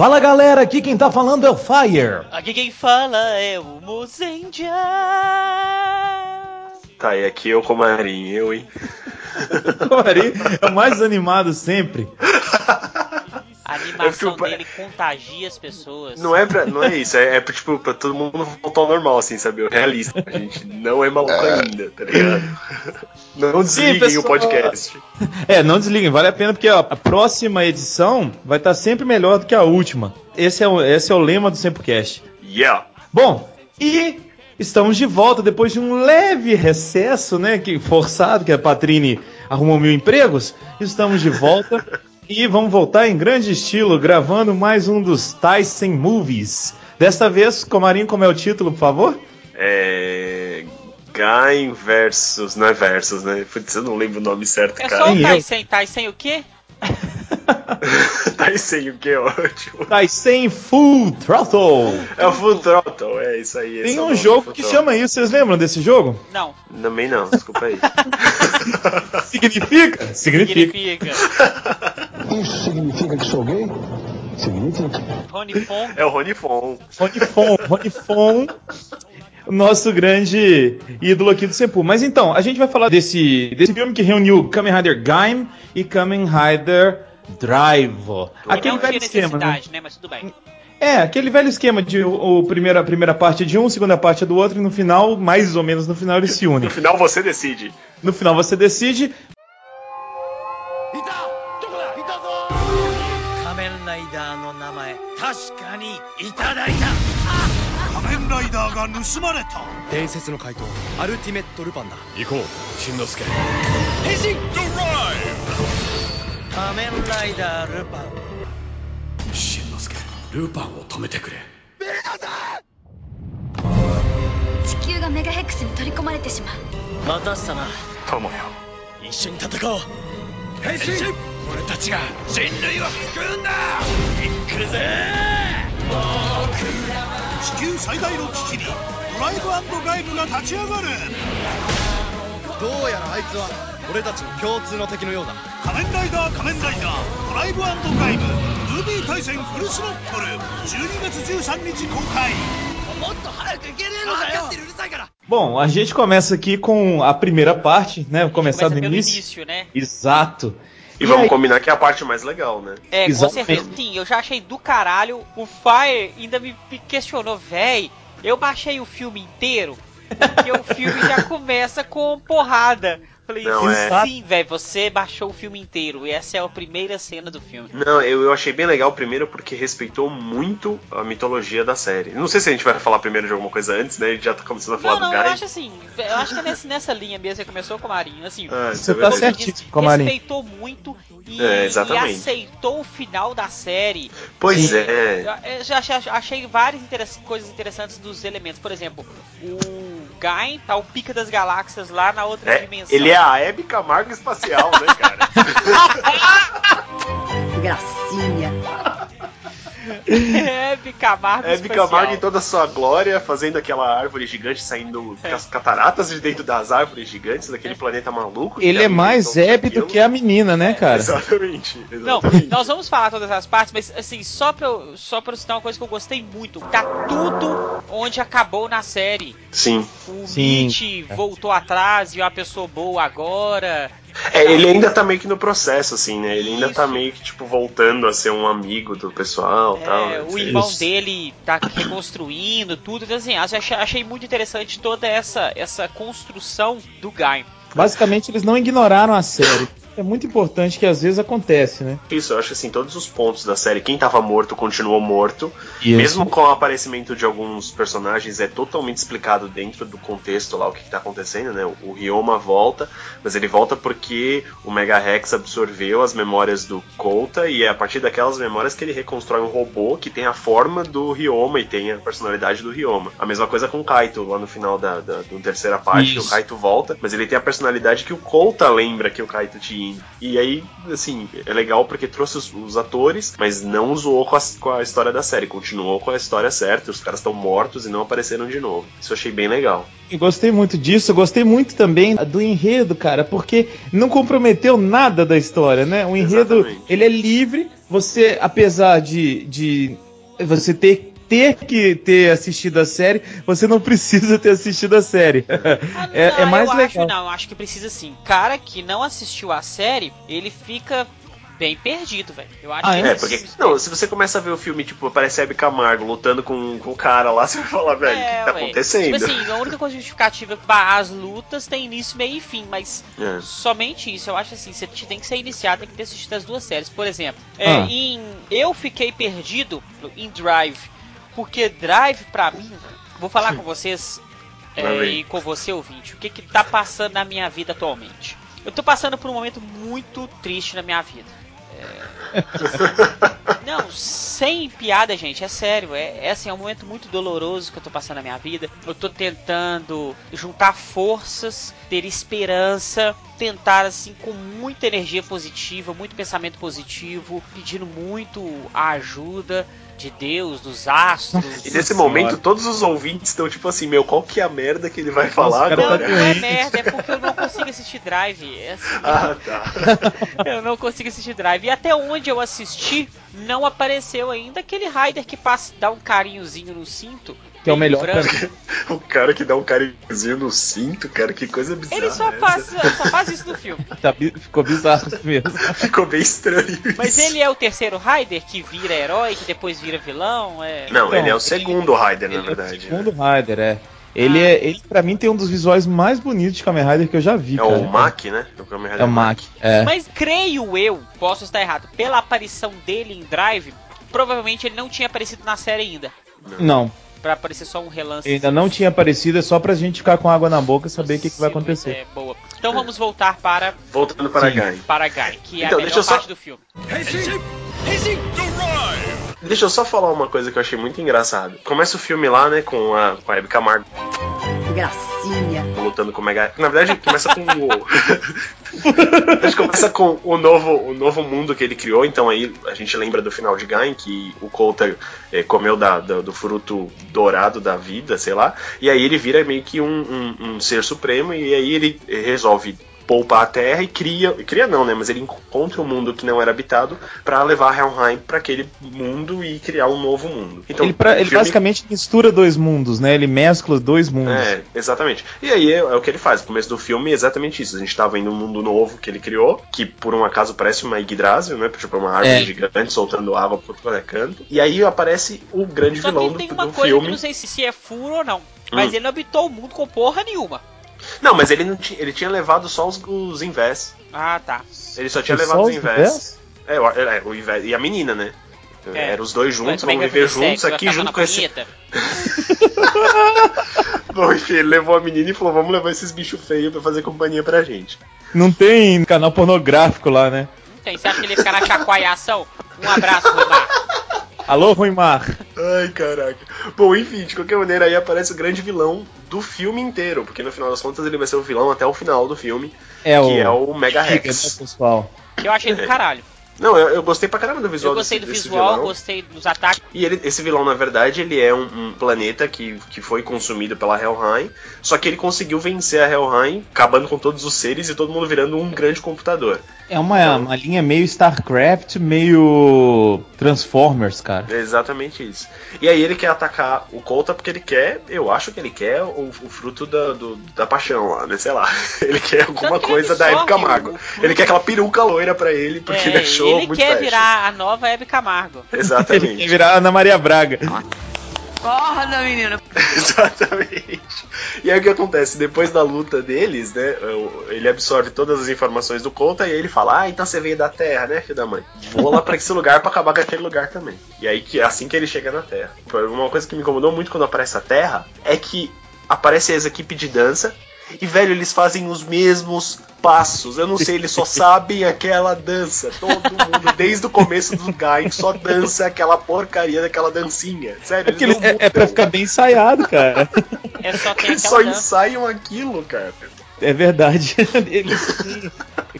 Fala galera, aqui quem tá falando é o Fire. Aqui quem fala é o Mozendia. Tá, e aqui eu com o Marinho, eu, hein? o Marinho é o mais animado sempre. A animação tipo, dele contagia as pessoas. Não é, pra, não é isso, é, é tipo pra todo mundo voltar ao normal, assim, sabe? Realista. A gente não é maluco é. ainda, tá ligado? Não desliguem Sim, o podcast. É, não desliguem, vale a pena porque ó, a próxima edição vai estar sempre melhor do que a última. Esse é o, esse é o lema do Sempocast. Yeah! Bom, e estamos de volta depois de um leve recesso, né? Que, forçado, que a Patrine arrumou mil empregos. Estamos de volta. E vamos voltar em grande estilo, gravando mais um dos Tyson Movies. Desta vez, Comarinho, como é o título, por favor? É. Gain versus. Não é versus, né? Putz, eu não lembro o nome certo, é cara. Só o Tyson. Tyson o quê? Tyson o que ótimo. Tyson Full Throttle. É o Full Throttle, é isso aí. Tem um jogo que chama isso, vocês lembram desse jogo? Não. Também não, desculpa aí. Significa? Significa. Significa. Isso significa que sou gay? Significa. Rony Fon. É o Rony Fon. Rony Fon. Rony Fon. Nosso grande ídolo aqui do Sepul. Mas então, a gente vai falar desse, desse filme que reuniu Kamen Rider Gaim e Kamen Rider Drive. Aquele não velho esquema, né? né? Mas tudo bem. É, aquele velho esquema de o, o primeira, a primeira parte de um, segunda parte do outro, e no final, mais ou menos no final, eles se unem. No final você decide. No final você decide. が盗まれた。伝説の怪盗アルティメットルパンだ。行こうしんのすけ。変身ドライブ仮面ライダールパン。しんのすけ。ルパンを止めてくれ。ベルトさ地球がメガヘックスに取り込まれてしまう。待たしたな。友よ。一緒に戦おう。変身。俺たちが人類を救うんだ。行くぜ地球最大の危機にドライブガイブが立ち上がるどうやらあいつは俺たちの共通の敵のようだ仮面ライダー仮面ライダードライブガイブムービー対戦フルスロットル12月13日公開もっと早く行けねえのかようるさいから Bom, a gente começa aqui com a primeira parte, né? Começar do início. início né? Exato. E, e vamos aí... combinar que é a parte mais legal, né? É, Exatamente. com certeza. Sim, eu já achei do caralho. O Fire ainda me questionou, véi. Eu baixei o filme inteiro. Porque o filme já começa com porrada. Falei, não, é... sim, velho, você baixou o filme inteiro. E essa é a primeira cena do filme. Não, eu, eu achei bem legal primeiro porque respeitou muito a mitologia da série. Não sei se a gente vai falar primeiro de alguma coisa antes, né? A gente já tá começando a falar não, do Guy. Eu acho assim, eu acho que é nessa, nessa linha mesmo que começou com o Marinho. Assim, ah, você tá certíssimo com o Marinho. Respeitou muito e, é, e, aceitou o final da série. Pois é. Eu, já achei, achei várias interess coisas interessantes dos elementos. Por exemplo, o Guy tá o pica das galáxias lá na outra é, dimensão. Ele é a Hebe Camargo espacial, né, cara? Gracinha. Hebe Camargo Hebe Camargo em toda a sua glória, fazendo aquela árvore gigante saindo é. as cataratas de dentro das árvores gigantes daquele planeta maluco. Ele é mais Hebe do que a menina, né, cara? Exatamente, exatamente. Não, nós vamos falar todas as partes, mas assim, só pra, eu, só pra eu citar uma coisa que eu gostei muito. Tá tudo onde acabou na série. Sim. O Sim. Mitch voltou atrás e é uma pessoa boa agora. É, ele ainda tá meio que no processo, assim, né? Ele ainda tá meio que, tipo, voltando a ser um amigo do pessoal é, tal. O irmão Isso. dele tá reconstruindo tudo. Então, assim, achei, achei muito interessante toda essa, essa construção do Guy. Basicamente, eles não ignoraram a série é muito importante que às vezes acontece, né? Isso, eu acho assim, todos os pontos da série, quem tava morto continuou morto. Isso. Mesmo com o aparecimento de alguns personagens, é totalmente explicado dentro do contexto lá o que, que tá acontecendo, né? O Ryoma volta, mas ele volta porque o Mega Rex absorveu as memórias do Kouta e é a partir daquelas memórias que ele reconstrói um robô que tem a forma do Ryoma e tem a personalidade do Ryoma. A mesma coisa com o Kaito lá no final da, da, da terceira parte, Isso. que o Kaito volta, mas ele tem a personalidade que o Kouta lembra que o Kaito tinha subindo. E aí, assim, é legal porque trouxe os, os atores, mas não zoou com a, com a, história da série. Continuou com a história certa. Os caras estão mortos e não apareceram de novo. Isso eu achei bem legal. Eu gostei muito disso. Eu gostei muito também do enredo, cara, porque não comprometeu nada da história, né? O enredo, Exatamente. ele é livre. Você, apesar de, de você ter ter que ter assistido a série, você não precisa ter assistido a série. Ah, não, é, é, mais eu legal. Acho, não, eu acho que precisa sim. Cara que não assistiu a série, ele fica bem perdido, velho. Eu acho ah, que é, é porque não, se você começa a ver o filme, tipo, aparece Hebe Camargo lutando com, com o cara lá, você vai falar, velho, o é, que tá ué. acontecendo? Tipo assim, a única coisa justificativa é as lutas tem início, meio e fim, mas é. somente isso. Eu acho assim, você tem que ser iniciado, tem que ter assistido as duas séries. Por exemplo, é, ah. em Eu Fiquei Perdido em Drive porque Drive, pra mim, vou falar com vocês é, e com você, ouvinte, o que que tá passando na minha vida atualmente. Eu tô passando por um momento muito triste na minha vida. É... Não, sem piada, gente, é sério. É, é, assim, é um momento muito doloroso que eu tô passando na minha vida. Eu tô tentando juntar forças, ter esperança, tentar, assim, com muita energia positiva, muito pensamento positivo, pedindo muito a ajuda de Deus, dos astros. E nesse momento todos os ouvintes estão tipo assim, meu, qual que é a merda que ele vai Nossa, falar agora? Não, não é merda, é porque eu não consigo assistir Drive. É assim, ah, tá. eu não consigo assistir Drive. E até onde eu assisti, não apareceu ainda aquele Raider que passa, dá um carinhozinho no cinto que é o melhor O cara que dá um carinhozinho no cinto, cara, que coisa bizarra. Ele só, faz, só faz isso no filme. Tá, ficou bizarro mesmo. ficou bem estranho. Mas ele é o terceiro Raider que vira herói, que depois vira vilão? É... Não, então, ele é o segundo Raider, na verdade. É o segundo Raider, é. Ele, ah. é, ele pra mim tem um dos visuais mais bonitos de Kamen Rider que eu já vi. É cara. o Mac, né? é o Mac. É. Mas creio eu, posso estar errado, pela aparição dele em Drive, provavelmente ele não tinha aparecido na série ainda. Não. não para aparecer só um relance. Ainda não tinha aparecido, é só pra gente ficar com água na boca e saber o que, que, vai acontecer. É, boa. Então vamos voltar para. Voltando para Gai. Para Gai, que então, é a melhor parte só... do filme. Deixa eu só falar uma coisa que eu achei muito engraçado. Começa o filme lá, né, com a, com a Hebe Camargo. Gracinha. Lutando com o Mega. Na verdade, começa com o. a gente começa com o novo, o novo mundo que ele criou. Então aí a gente lembra do final de Gain, que o Coulter é, comeu da, da, do fruto dourado da vida, sei lá. E aí ele vira meio que um, um, um ser supremo. E aí ele resolve poupa a Terra e cria, cria não, né, mas ele encontra um mundo que não era habitado para levar Helheim para aquele mundo e criar um novo mundo. Então, ele, pra, ele filme... basicamente mistura dois mundos, né? Ele mescla dois mundos. É, exatamente. E aí é, é, o que ele faz. No começo do filme é exatamente isso. A gente tá vendo um mundo novo que ele criou, que por um acaso parece uma Yggdrasil, né? Tipo uma árvore é. gigante soltando água por todo é canto. E aí aparece o grande Só vilão do, tem uma do coisa filme. Que não sei se é furo ou não. Mas hum. ele não habitou o mundo com porra nenhuma. Não, mas ele não tinha, ele tinha levado só os, os invés. Ah, tá. Ele só tinha levado os invés. É, é, o invés. E a menina, né? É. Eram os dois juntos, vamos viver juntos aqui junto com esse. Bom, enfim, ele levou a menina e falou: vamos levar esses bichos feios pra fazer companhia pra gente. Não tem canal pornográfico lá, né? Não tem. Você acha que ele fica na chacoalhação? Um abraço, Rudar. Alô, Ruimar. Ai, caraca. Bom, enfim, de qualquer maneira, aí aparece o grande vilão do filme inteiro, porque no final das contas ele vai ser o vilão até o final do filme, é que o... é o Mega Rex. Né, pessoal? Que eu achei do caralho. Não, eu, eu, gostei pra caramba do visual Eu gostei desse, do visual, vilão. gostei dos ataques. E ele, esse vilão, na verdade, ele é um, um, planeta que, que foi consumido pela Helheim, só que ele conseguiu vencer a Helheim, acabando com todos os seres e todo mundo virando um grande computador. É uma, então, uma linha meio StarCraft, meio Transformers, cara. É exatamente isso. E aí ele quer atacar o Colta porque ele quer, eu acho que ele quer o, o fruto da, do, da paixão lá, né? Sei lá. Ele quer alguma coisa da época Camargo. Ele quer aquela peruca loira pra ele, porque é, ele achou ele muito Ele quer virar a nova Hebe Camargo. Exatamente. ele quer virar a Ana Maria Braga. Acorda, menina! Exatamente. E aí o que acontece? Depois da luta deles, né? Ele absorve todas as informações do Conta e aí ele fala: Ah, então você veio da Terra, né, filho da mãe? Vou lá pra esse lugar para acabar com aquele lugar também. E aí assim que ele chega na Terra. Uma coisa que me incomodou muito quando aparece a Terra é que aparece as equipes de dança e, velho, eles fazem os mesmos passos. Eu não sei, eles só sabem aquela dança. Todo mundo, desde o começo do Guy, só dança aquela porcaria daquela dancinha. Sério, é, é, é pra ficar bem ensaiado, cara. É só eles só dança. ensaiam aquilo, cara. É verdade. Eles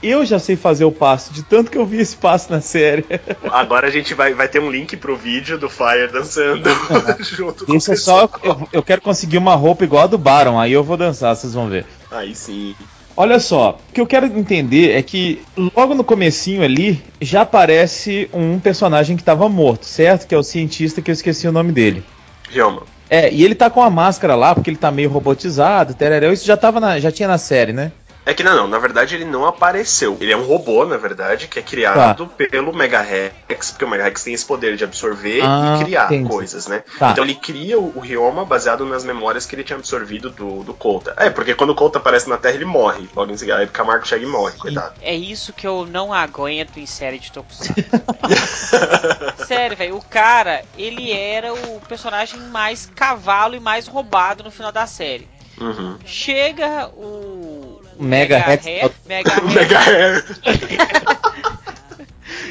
Eu já sei fazer o passo, de tanto que eu vi esse passo na série. Agora a gente vai, vai ter um link pro vídeo do Fire dançando junto com Isso é só. Eu, eu quero conseguir uma roupa igual a do Baron, aí eu vou dançar, vocês vão ver. Aí sim. Olha só, o que eu quero entender é que logo no comecinho ali já aparece um personagem que estava morto, certo? Que é o cientista que eu esqueci o nome dele. Ryoma. É, e ele tá com a máscara lá, porque ele tá meio robotizado, terereu, isso já tava na, já tinha na série, né? É que não, não, na verdade ele não apareceu. Ele é um robô, na verdade, que é criado Tá. pelo Megarex, porque o Megarex tem esse poder de absorver Ah, e criar entendi. coisas, né? Tá. Então ele cria o, o Ryoma baseado nas memórias que ele tinha absorvido do, do Kouta. É, porque quando o Kouta aparece na Terra, ele morre. Logo em seguida, aí o Camargo chega e morre, coitado. É isso que eu não aguento em série de Tokusatsu. Sério, velho, o cara, ele era o personagem mais cavalo e mais roubado no final da série. Uhum. Chega o. o Mega Rex- Mega O Hair- Mega Hair.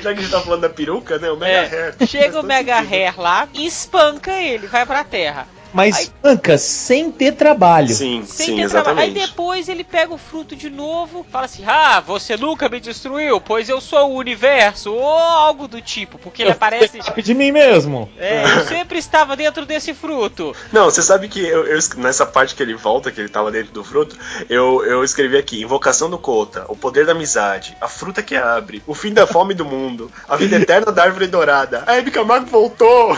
Já que a gente tá falando da peruca, né? O Mega É, Hair. chega o Mega sentido. Hair lá e espanca ele, vai pra terra. Mas Aí- Anca, sem ter trabalho. Sim, Sem sim, ter trabalho. Aí exatamente. depois ele pega o fruto de novo, fala assim: Ah, você nunca me destruiu, pois eu sou o universo, ou algo do tipo, porque ele aparece. de mim mesmo. É, eu sempre estava dentro desse fruto. Não, você sabe que eu, eu es- nessa parte que ele volta, que ele tava dentro do fruto, eu, eu escrevi aqui: Invocação do Kota, o poder da amizade, a fruta que abre, o fim da fome do mundo, a vida eterna da árvore dourada. A Hebe Camargo voltou!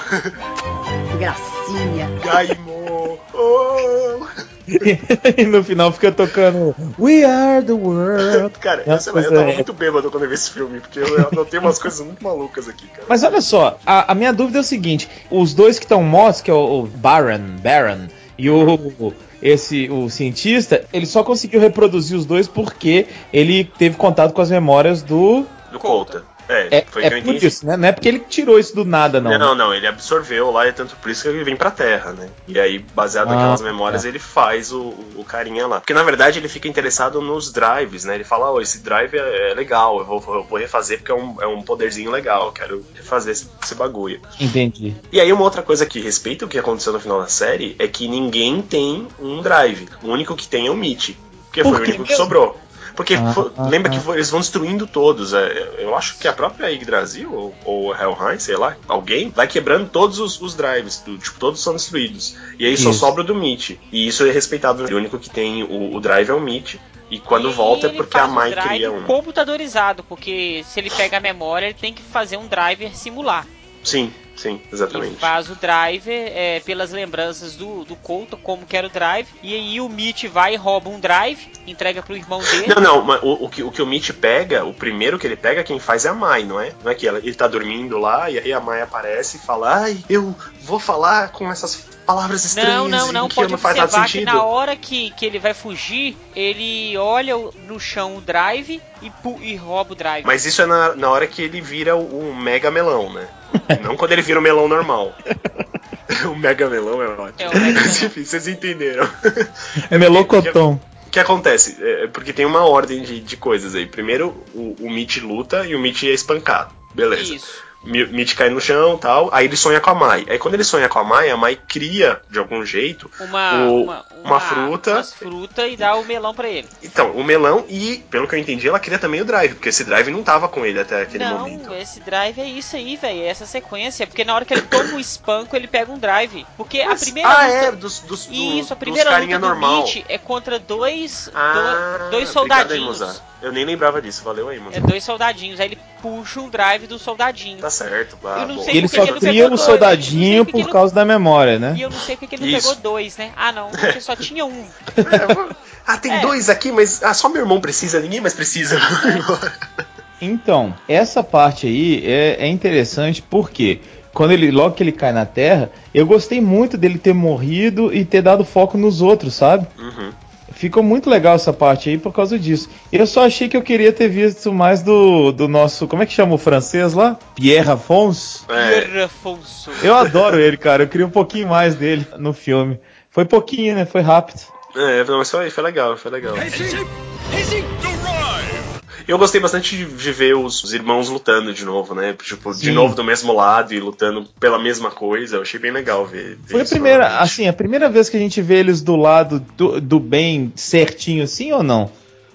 Oh! e no final fica tocando We are the world. Cara, É, eu, sei lá, eu tava é. muito bêbado quando eu vi esse filme, porque eu eu anotei umas coisas muito malucas aqui, cara. Mas olha só, a, a minha dúvida é o seguinte: os dois que estão mortos, que é o, o Baron, Baron e o esse o cientista, ele só conseguiu reproduzir os dois porque ele teve contato com as memórias do Do Kota. É, é, foi é que eu por entendi. isso, né? Não é porque ele tirou isso do nada, não. Não, não, ele absorveu lá e é tanto por isso que ele vem pra Terra, né? E aí, baseado Ah, naquelas memórias, tá. ele faz o, o carinha lá. Porque na verdade ele fica interessado nos drives, né? Ele fala, ó, esse drive é, é legal, eu vou, eu vou refazer porque é um, é um poderzinho legal, eu quero refazer esse, esse bagulho. Entendi. E aí uma outra coisa que respeita o que aconteceu no final da série é que ninguém tem um drive. O único que tem é o Mitch. Porque Por foi o que único que mesmo? sobrou. Porque Ah, ah, lembra ah. que eles vão destruindo todos. é, eu acho que a própria Yggdrasil ou, ou Helheim, sei lá, alguém vai quebrando todos os, os drives. do- tipo, todos são destruídos. E aí só Isso. sobra o do Mitch. E isso é respeitado. O único que tem o, o drive é o Mitch. E quando E volta é porque a um Mai cria um. computadorizado, porque se ele pega a memória, ele tem que fazer um driver simular. Sim, sim, E exatamente. faz o driver é, pelas lembranças do, do Couto, como que era o drive. E aí o Mitch vai e rouba um drive, entrega pro irmão dele. Não, não, mas o, o que, o que o Mitch pega, o primeiro que ele pega, quem faz é a Mai, não é? Não é que ela, ele tá dormindo lá e aí a Mai aparece e fala: Ai, eu vou falar com essas palavras estranhas Não, não, não. que Pode não faz nada observar que na hora que, que ele vai fugir, ele olha no chão o drive e, pu- e rouba o drive. Mas isso é na, na hora que ele vira o, o mega melão, né? não quando ele vira o melão normal. o mega melão é ótimo. É, melão. Enfim, vocês entenderam. É melocotão. O que acontece? É, porque tem uma ordem de, de coisas aí. Primeiro, o, o Mitch luta e o Mitch é espancado. Beleza. Isso. Mi- Mitch cai no chão tal. Aí ele sonha com a Mai. Aí quando ele sonha com a Mai, a Mai cria, de algum jeito, Uma, o- uma, uma fruta. umas fruta e dá o melão pra ele. Então, o melão e, pelo que eu entendi, ela cria também o drive, porque esse drive não tava com ele até aquele não, momento. esse drive é isso aí, velho. É essa sequência. Porque na hora que ele toma um espanco, ele pega um drive. Porque a Mas- primeira ah, luta. é, dos, dos, do- Isso, a dos primeira carinha luta do normal. Mitch é contra dois, Ah, do- dois aí, soldadinhos. Eu nem lembrava disso, valeu aí, É Mozart. dois soldadinhos. Aí ele puxa um drive do soldadinho. Tá certo, não sei E ele só não cria o soldadinho não por ele causa da memória, né? E eu não sei porque que ele não Isso. pegou dois, né? Ah, não, porque só tinha um. Ah, tem É. dois aqui, mas ah, só meu irmão precisa, ninguém mais precisa. Então, essa parte aí é, é interessante porque quando ele logo que ele cai na Terra, eu gostei muito dele ter morrido e ter dado foco nos outros, sabe? Uhum. Ficou muito legal essa parte aí por causa disso. Eu só achei que eu queria ter visto mais do, do nosso. Como é que chama o francês lá? Pierre Afonso. É, Pierre Afonso. Eu adoro ele, cara. Eu queria um pouquinho mais dele no filme. Foi pouquinho, né? Foi rápido. é, não, mas foi, foi legal, foi legal. Henshin! Henshin! Eu gostei bastante de, de ver os, os irmãos lutando de novo, né? Tipo, de Sim. novo do mesmo lado e lutando pela mesma coisa. Eu achei bem legal ver. ver Foi a primeira, novamente. assim, a primeira vez que a gente vê eles do lado do, do bem certinho, assim ou não?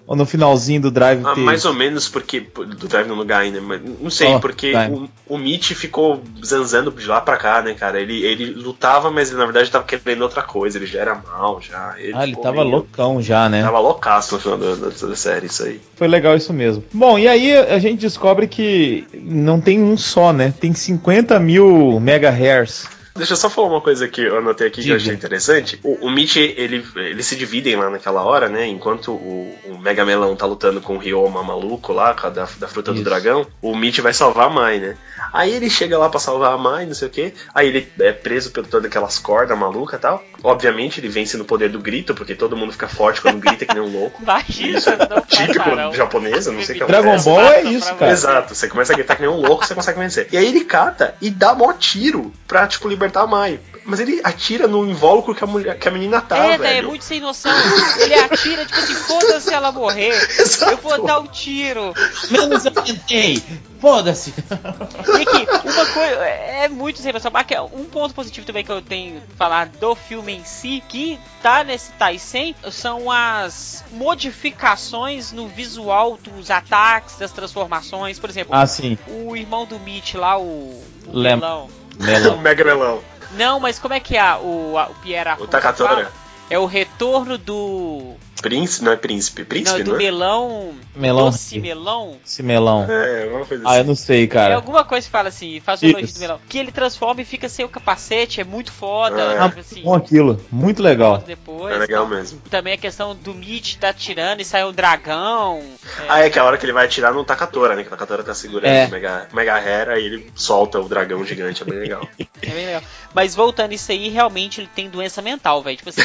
Ou no finalzinho do Drive ah, Mais ou menos porque. Do Drive no lugar ainda, mas não sei, oh, porque o, o Mitch ficou zanzando de lá pra cá, né, cara? Ele, ele lutava, mas ele, na verdade tava querendo outra coisa, ele já era mal, já. Ele ah, ele tava meio... loucão já, né? Tava loucaço no final da, da, da, série, isso aí. Foi legal isso mesmo. Bom, e aí a gente descobre que não tem um só, né? Tem 50 mil megahertz. Deixa eu só falar uma coisa que eu anotei aqui Diga. que eu achei interessante. O, o Mitch, ele, eles se dividem lá naquela hora, né? Enquanto o, o Mega Melão tá lutando com o Ryoma maluco lá, da, da fruta Isso. do dragão, o Mitch vai salvar a Mai, né? Aí ele chega lá pra salvar a Mai, não sei o quê. Aí ele é preso por todas aquelas cordas malucas e tal. Obviamente ele vence no poder do grito, porque todo mundo fica forte quando grita que nem um louco. Isso é típico japonês, eu não sei o que Dragon Ball é isso, cara. Exato, você começa a gritar que nem um louco, você consegue vencer. E aí ele cata e dá mó tiro pra, tipo, libertar libertar a Mai. Mas ele atira no invólucro que a, mulher, que a menina tá, é, velho. É, muito sem noção. Ele atira, tipo assim, foda-se ela morrer. Exato. Eu vou dar o um tiro. Menos eu tentei. Foda-se. E aqui, uma coisa, é muito sem noção. É um ponto positivo também que eu tenho que falar do filme em si, que tá nesse Taisen, são as modificações no visual dos ataques, das transformações. Por exemplo, ah, sim. o irmão do Mitch lá, o... o. Melão. Mega melão. Não, mas como é que é o, o Pierre O Takatora. É o retorno do Príncipe, não é príncipe. Príncipe, não, do não é? melão. Melão. Doce melão. É, alguma coisa assim. Ah, eu não sei, cara. É alguma coisa que fala assim, faz o elogio do melão. Que ele transforma e fica sem o capacete, é muito foda. É. Ah, assim, bom aquilo, muito legal. Depois, é legal então, mesmo. Também a questão do Mitch tá atirando e sai um dragão. É... Ah, é que a hora que ele vai atirar no Takatora, né? Que o Takatora tá segurando é. o Mega, Mega Hera e ele solta o dragão gigante, é bem legal. é bem legal. Mas voltando isso aí, realmente ele tem doença mental, velho. Tipo assim,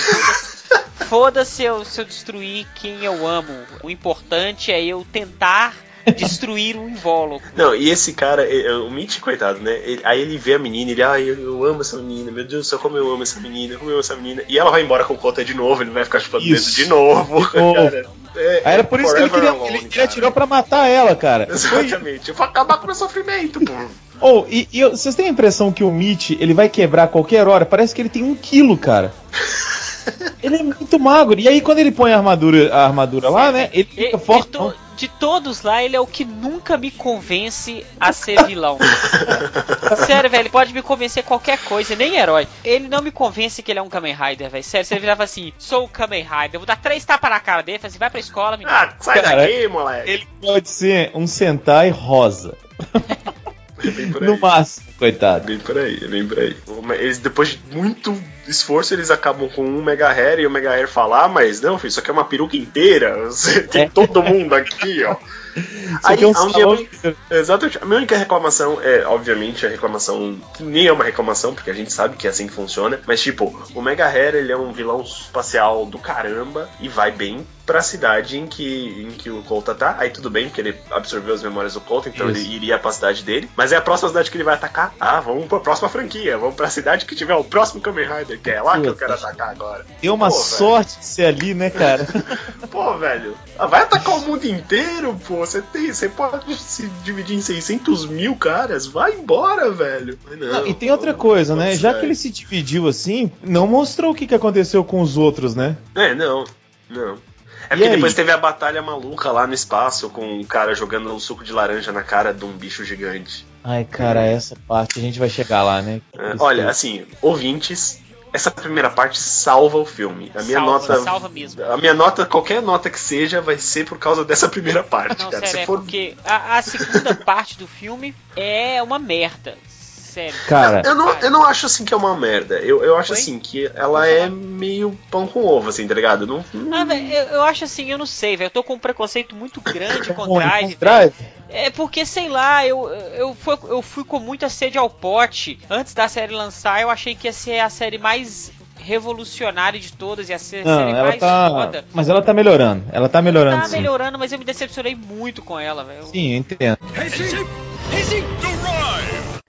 foda-se eu, se eu destruir quem eu amo. O importante é eu tentar destruir o invólucro. Não, e esse cara, o Mitch, coitado, né? Ele, aí ele vê a menina, ele, ai, eu, eu, amo essa menina, meu Deus do céu, como eu amo essa menina, como eu amo essa menina. E ela vai embora com o Kota de novo, ele vai ficar chupando dedo de novo. Cara, é, era por isso que ele queria, alone, ele, ele atirou pra matar ela, cara. Exatamente, Foi... acabar com o meu sofrimento, pô. Oh, e, e vocês têm a impressão que o Mitch ele vai quebrar a qualquer hora? Parece que ele tem um quilo, cara. Ele é muito magro. E aí, quando ele põe a armadura, a armadura lá, né? Ele fica forte. De, to, de, todos lá, ele é o que nunca me convence a ser vilão. Sério, velho, ele pode me convencer qualquer coisa, nem herói. Ele não me convence que ele é um Kamen Rider, velho. Sério, se ele virava assim, sou o Kamen Rider, eu vou dar três tapas na cara dele, assim, vai pra escola, menino. Ah, sai Cara, daqui, moleque. Ele pode ser um Sentai rosa. É no máximo, coitado. Bem por aí, bem por aí. Eles, depois de muito esforço, eles acabam com um Mega Hair e o Mega Hair falar, ah, mas não, filho, isso aqui é uma peruca inteira. Você tem é. todo mundo aqui, ó. Aí, é um a minha, exatamente. A minha única reclamação é, obviamente, a reclamação que nem é uma reclamação, porque a gente sabe que é assim que funciona. Mas, tipo, o Mega Hair, ele é um vilão espacial do caramba e vai bem pra cidade em que, em que o Colta tá. Aí tudo bem, porque ele absorveu as memórias do Colta, então Isso. ele iria pra cidade dele. Mas é a próxima cidade que ele vai atacar. Ah, vamos pra próxima franquia. Vamos pra cidade que tiver o próximo Kamen Rider, que é lá que eu quero atacar agora. Deu uma pô, sorte velho. de ser ali, né, cara? pô, velho. Ah, vai atacar o mundo inteiro, pô. Você tem. Você pode se dividir em 600 mil caras. Vai embora, velho. Não, não, e tem outra coisa, né? Já que ele se dividiu assim, não mostrou o que, que aconteceu com os outros, né? É, não. Não. É porque depois teve a batalha maluca lá no espaço com um cara jogando um suco de laranja na cara de um bicho gigante. Ai, cara, essa parte a gente vai chegar lá, né? É, olha, assim, ouvintes, essa primeira parte salva o filme. A minha salva, nota. Salva mesmo. A minha nota, qualquer nota que seja, vai ser por causa dessa primeira parte, Não, cara. Sério, Se é for... porque a, a segunda parte do filme é uma merda sério. Cara, eu não, eu não acho assim que é uma merda. Eu, eu acho Oi? assim que ela é meio pão com ovo, assim, tá ligado? Não, não... Ah, véio, eu, eu, acho assim, eu não sei, velho. Eu tô com um preconceito muito grande com Drive. Drive? É porque, sei lá, eu, eu, fui, eu fui com muita sede ao pote. Antes da série lançar, eu achei que ia ser a série mais revolucionária de todas e a série não, ela mais tá... foda. Mas ela tá melhorando. Ela tá melhorando. Ela tá sim. melhorando, mas eu me decepcionei muito com ela, velho. Sim, eu entendo.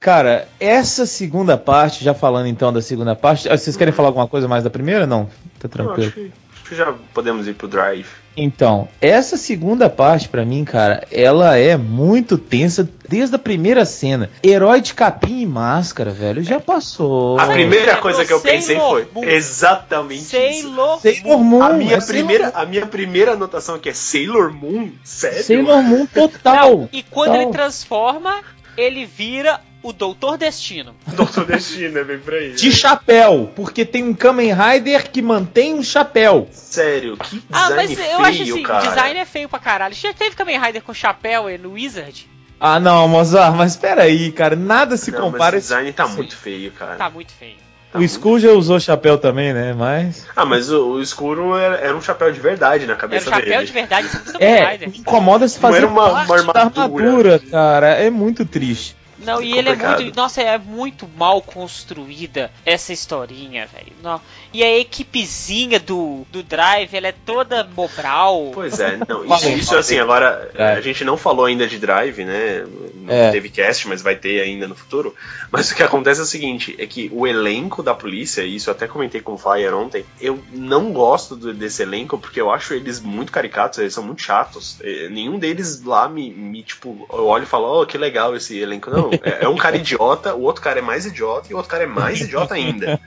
Cara, essa segunda parte, já falando então da segunda parte, ah, vocês querem falar alguma coisa mais da primeira? Não, tá tranquilo. Acho que, acho que já podemos ir pro drive. Então, essa segunda parte pra mim, cara, ela é muito tensa desde a primeira cena. Herói de capim e máscara, velho, já passou. A primeira coisa que eu pensei foi exatamente isso. Sailor Sailor Moon, A minha, é primeira, Sailor a minha primeira anotação aqui é Sailor Moon? Sério? Sailor Moon total. Não, e quando total. ele transforma, ele vira o Doutor Destino. Doutor Destino, é bem por aí. De chapéu, porque tem um Kamen Rider que mantém um chapéu. Sério, que design Ah, mas feio, eu acho assim, cara. o design é feio pra caralho. Já teve Kamen Rider com chapéu e no Wizard? Ah, não, Mozart, mas peraí, cara, nada se Não, compara. mas o design tá Sim. muito feio, cara. Tá muito feio. Tá O Skull já usou chapéu também, né? Mas. Ah, mas o, o escuro era, era um chapéu de verdade na Era cabeça o chapéu dele. de verdade do Kamen É, me incomoda se fazer era uma- uma armadura. armadura, cara. É muito triste. Não, É e ele é muito. Nossa, é muito mal construída essa historinha, velho. Não. E a equipezinha do, do Drive, ela é toda mobral. Pois é, não, isso, isso assim, agora É. a gente não falou ainda de Drive, né? Não É. teve cast, mas vai ter ainda no futuro. Mas o que acontece é o seguinte: é que o elenco da polícia, e isso eu até comentei com o Fire ontem, eu não gosto do- desse elenco porque eu acho eles muito caricatos, eles são muito chatos. Nenhum deles lá me, me, tipo, eu olho e falo, oh, que legal esse elenco. Não, é, é um cara idiota, o outro cara é mais idiota e o outro cara é mais idiota ainda.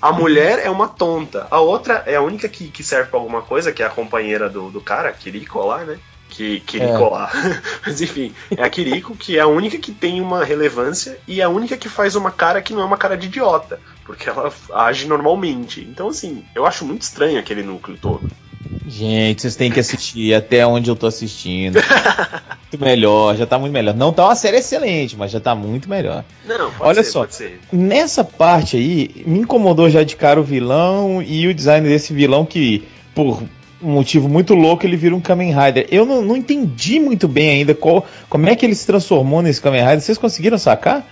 A mulher é uma tonta. A outra é a única que, que serve pra alguma coisa, que é a companheira do, do cara, Kiriko lá, né? Que, Kiriko É. lá. Mas enfim, é a Kiriko que é a única que tem uma relevância e é a única que faz uma cara que não é uma cara de idiota. Porque ela age normalmente. Então, assim, eu acho muito estranho aquele núcleo todo. Gente, vocês têm que assistir até onde eu tô assistindo. muito melhor, já tá muito melhor. Não tá uma série excelente, mas já tá muito melhor. Não, pode Olha ser, só. pode ser. Nessa parte aí, me incomodou já de cara o vilão e o design desse vilão que, por um motivo muito louco, ele vira um Kamen Rider. Eu não, não entendi muito bem ainda qual, como é que ele se transformou nesse Kamen Rider. Vocês conseguiram sacar?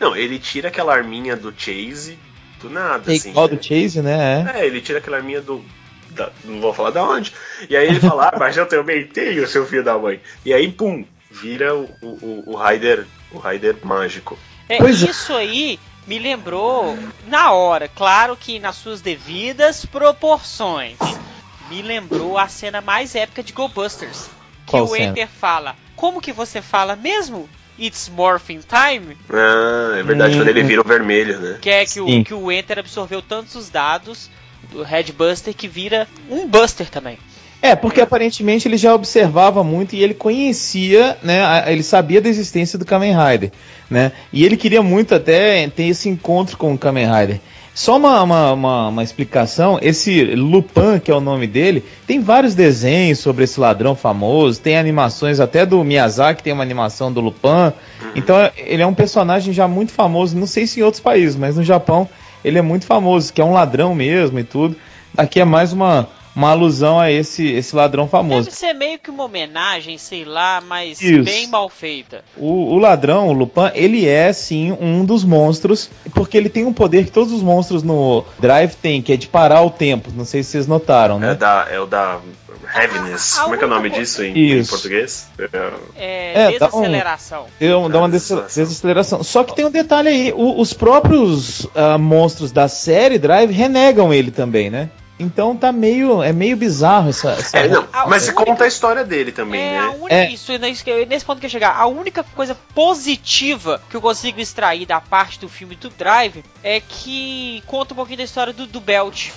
Não, ele tira aquela arminha do Chase do nada, É assim. igual né? do Chase, né? É. É, ele tira aquela arminha do. Da- não vou falar da onde. E aí ele fala, ah, mas eu também tenho, seu filho da mãe. E aí, pum, vira o, o, o Raider. O Raider mágico. É, Pois é. isso aí me lembrou na hora, claro que nas suas devidas proporções. Me lembrou a cena mais épica de Go Busters. Que Qual o cena? Enter fala. Como que você fala mesmo? It's Morphing Time? Ah, é verdade, Hum. quando ele vira o vermelho, né? Que é que Sim. o, que o Enter absorveu tantos os dados do Red Buster que vira um Buster também. É, porque aparentemente ele já observava muito e ele conhecia, né? Ele sabia da existência do Kamen Rider, né? E ele queria muito até ter esse encontro com o Kamen Rider. Só uma, uma, uma, uma explicação: esse Lupin, que é o nome dele, tem vários desenhos sobre esse ladrão famoso, tem animações até do Miyazaki, tem uma animação do Lupin. Então ele é um personagem já muito famoso, não sei se em outros países, mas no Japão ele é muito famoso, que é um ladrão mesmo e tudo. Aqui é mais uma, uma alusão a esse, esse ladrão famoso. Deve ser meio que uma homenagem, sei lá, mas Isso. bem mal feita. O, o ladrão, o Lupin, ele é sim um dos monstros, porque ele tem um poder que todos os monstros no Drive têm, que é de parar o tempo. Não sei se vocês notaram, É, né? da, é o da Heaviness. A- a Como é que é o nome disso em, em português? É, É, É, dá um- desaceleração. Dá uma des- Desaceleração. desaceleração. Só que tem um detalhe aí: o- os próprios ah, monstros da série Drive renegam ele também, né? Então tá meio. É meio bizarro essa. essa- É, não, mas única- conta a história dele também, É, a né? única, É. isso, nesse, que- nesse ponto que eu ia chegar, a única coisa positiva que eu consigo extrair da parte do filme do Drive é que conta um pouquinho da história do, do Belt.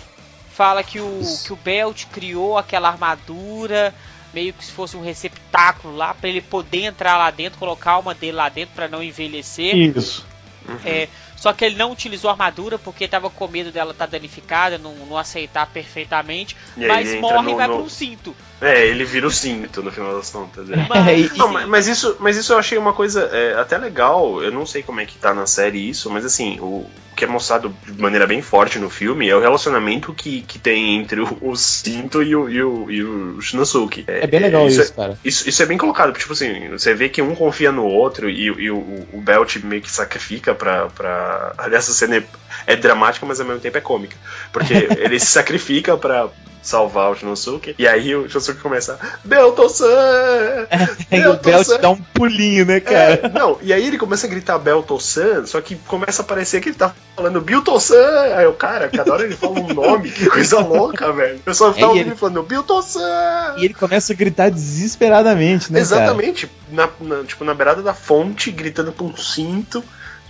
Fala que o, que o Belt criou aquela armadura, meio que se fosse um receptáculo lá, para ele poder entrar lá dentro, colocar a alma dele lá dentro para não envelhecer. Isso. É, só que ele não utilizou a armadura porque tava com medo dela estar danificada, não, não aceitar perfeitamente, E mas morre e no- vai no- pra um cinto. É, ele vira o cinto no final das contas. é. Mas, É, e- Não, mas, mas isso, mas isso eu achei uma coisa é, até legal. Eu não sei como é que tá na série isso, mas assim, o, que é mostrado de maneira bem forte no filme é o relacionamento que, que tem entre o, o Cinto e o, e o, e o Shinosuke. É bem legal isso, é- cara. Isso, isso é bem colocado, porque, tipo assim, você vê que um confia no outro e, e o, o Belt meio que sacrifica pra, pra. Aliás, essa cena é, é dramática, mas ao mesmo tempo é cômica. Porque ele se sacrifica pra salvar o Shinosuke. E aí o Shinosuke começa, Belto-san! É, e o Belt dá um pulinho, né, cara? É, não, e aí ele começa a gritar Belto-san, só que começa a parecer que ele tá falando Bilto-san! Aí o cara, cada hora ele fala um nome, que coisa louca, velho. O pessoal tá É, e ouvindo ele- falando Bilto-san! E ele começa a gritar desesperadamente, né, cara? Exatamente, na, na- tipo, na beirada da fonte, gritando com um cinto.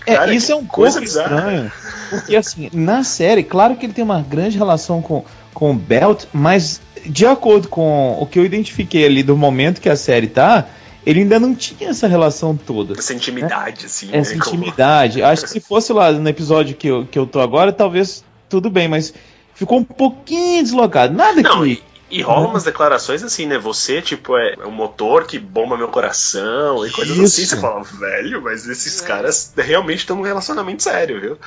É, Cara, isso é um coisa pouco estranho. Porque, assim, na série, claro que ele tem uma grande relação com, com o Belt, mas de acordo com o que eu identifiquei ali do momento que a série tá, ele ainda não tinha essa relação toda. Essa intimidade, assim. Essa né, como- intimidade. Acho que se fosse lá no episódio que eu, que eu tô agora, talvez tudo bem, mas ficou um pouquinho deslocado. Nada Não, que. E, rola umas declarações assim, né? Você, tipo, é um motor que bomba meu coração e coisas Isso. assim. Você fala, velho, mas esses caras realmente estão num relacionamento sério, viu?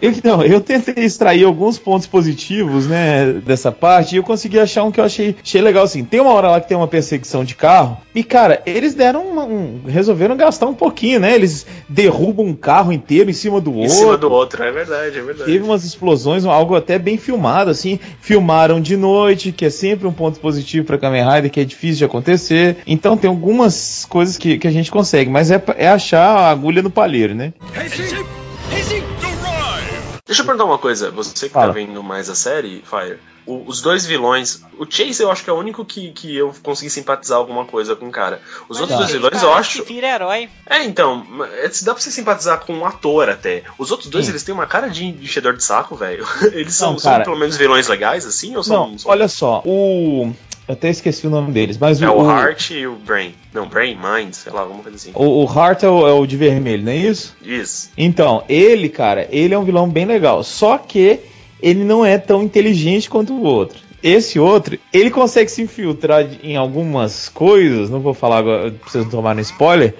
Eu, não, eu tentei extrair alguns pontos positivos, né, dessa parte, e eu consegui achar um que eu achei, achei legal, assim. Tem uma hora lá que tem uma perseguição de carro, e, cara, eles deram uma- um, resolveram gastar um pouquinho, né? Eles derrubam um carro inteiro em cima do Em outro. cima do outro, é verdade, é verdade. Teve umas explosões, algo até bem filmado, assim. Filmaram de noite, que é sempre um ponto positivo pra Kamen Rider, que é difícil de acontecer. Então tem algumas coisas que, que a gente consegue, mas é, é achar a agulha no palheiro, né? Deixa eu perguntar uma coisa, você que Fala. tá vendo mais a série, Fire, o- os dois vilões, o Chase eu acho que é o único que, que eu consegui simpatizar alguma coisa com o cara. Os outros dois vilões eu acho. que vira herói. É, então, se dá pra você simpatizar com um ator até. Os outros dois, Sim. eles têm uma cara de enchedor de saco, velho. Eles são, Não, são pelo menos vilões legais, assim? Ou são, Não, são- olha só, o. Eu até esqueci o nome deles, mas É o. o Heart e o Brain. Não, Brain, Mind, sei lá, alguma coisa assim. O, o Heart é o, é o de vermelho, não é isso? Isso. Então, ele, cara, ele é um vilão bem legal. Só que ele não é tão inteligente quanto o outro. Esse outro, ele consegue se infiltrar em algumas coisas, não vou falar agora, pra vocês não tomarem spoiler,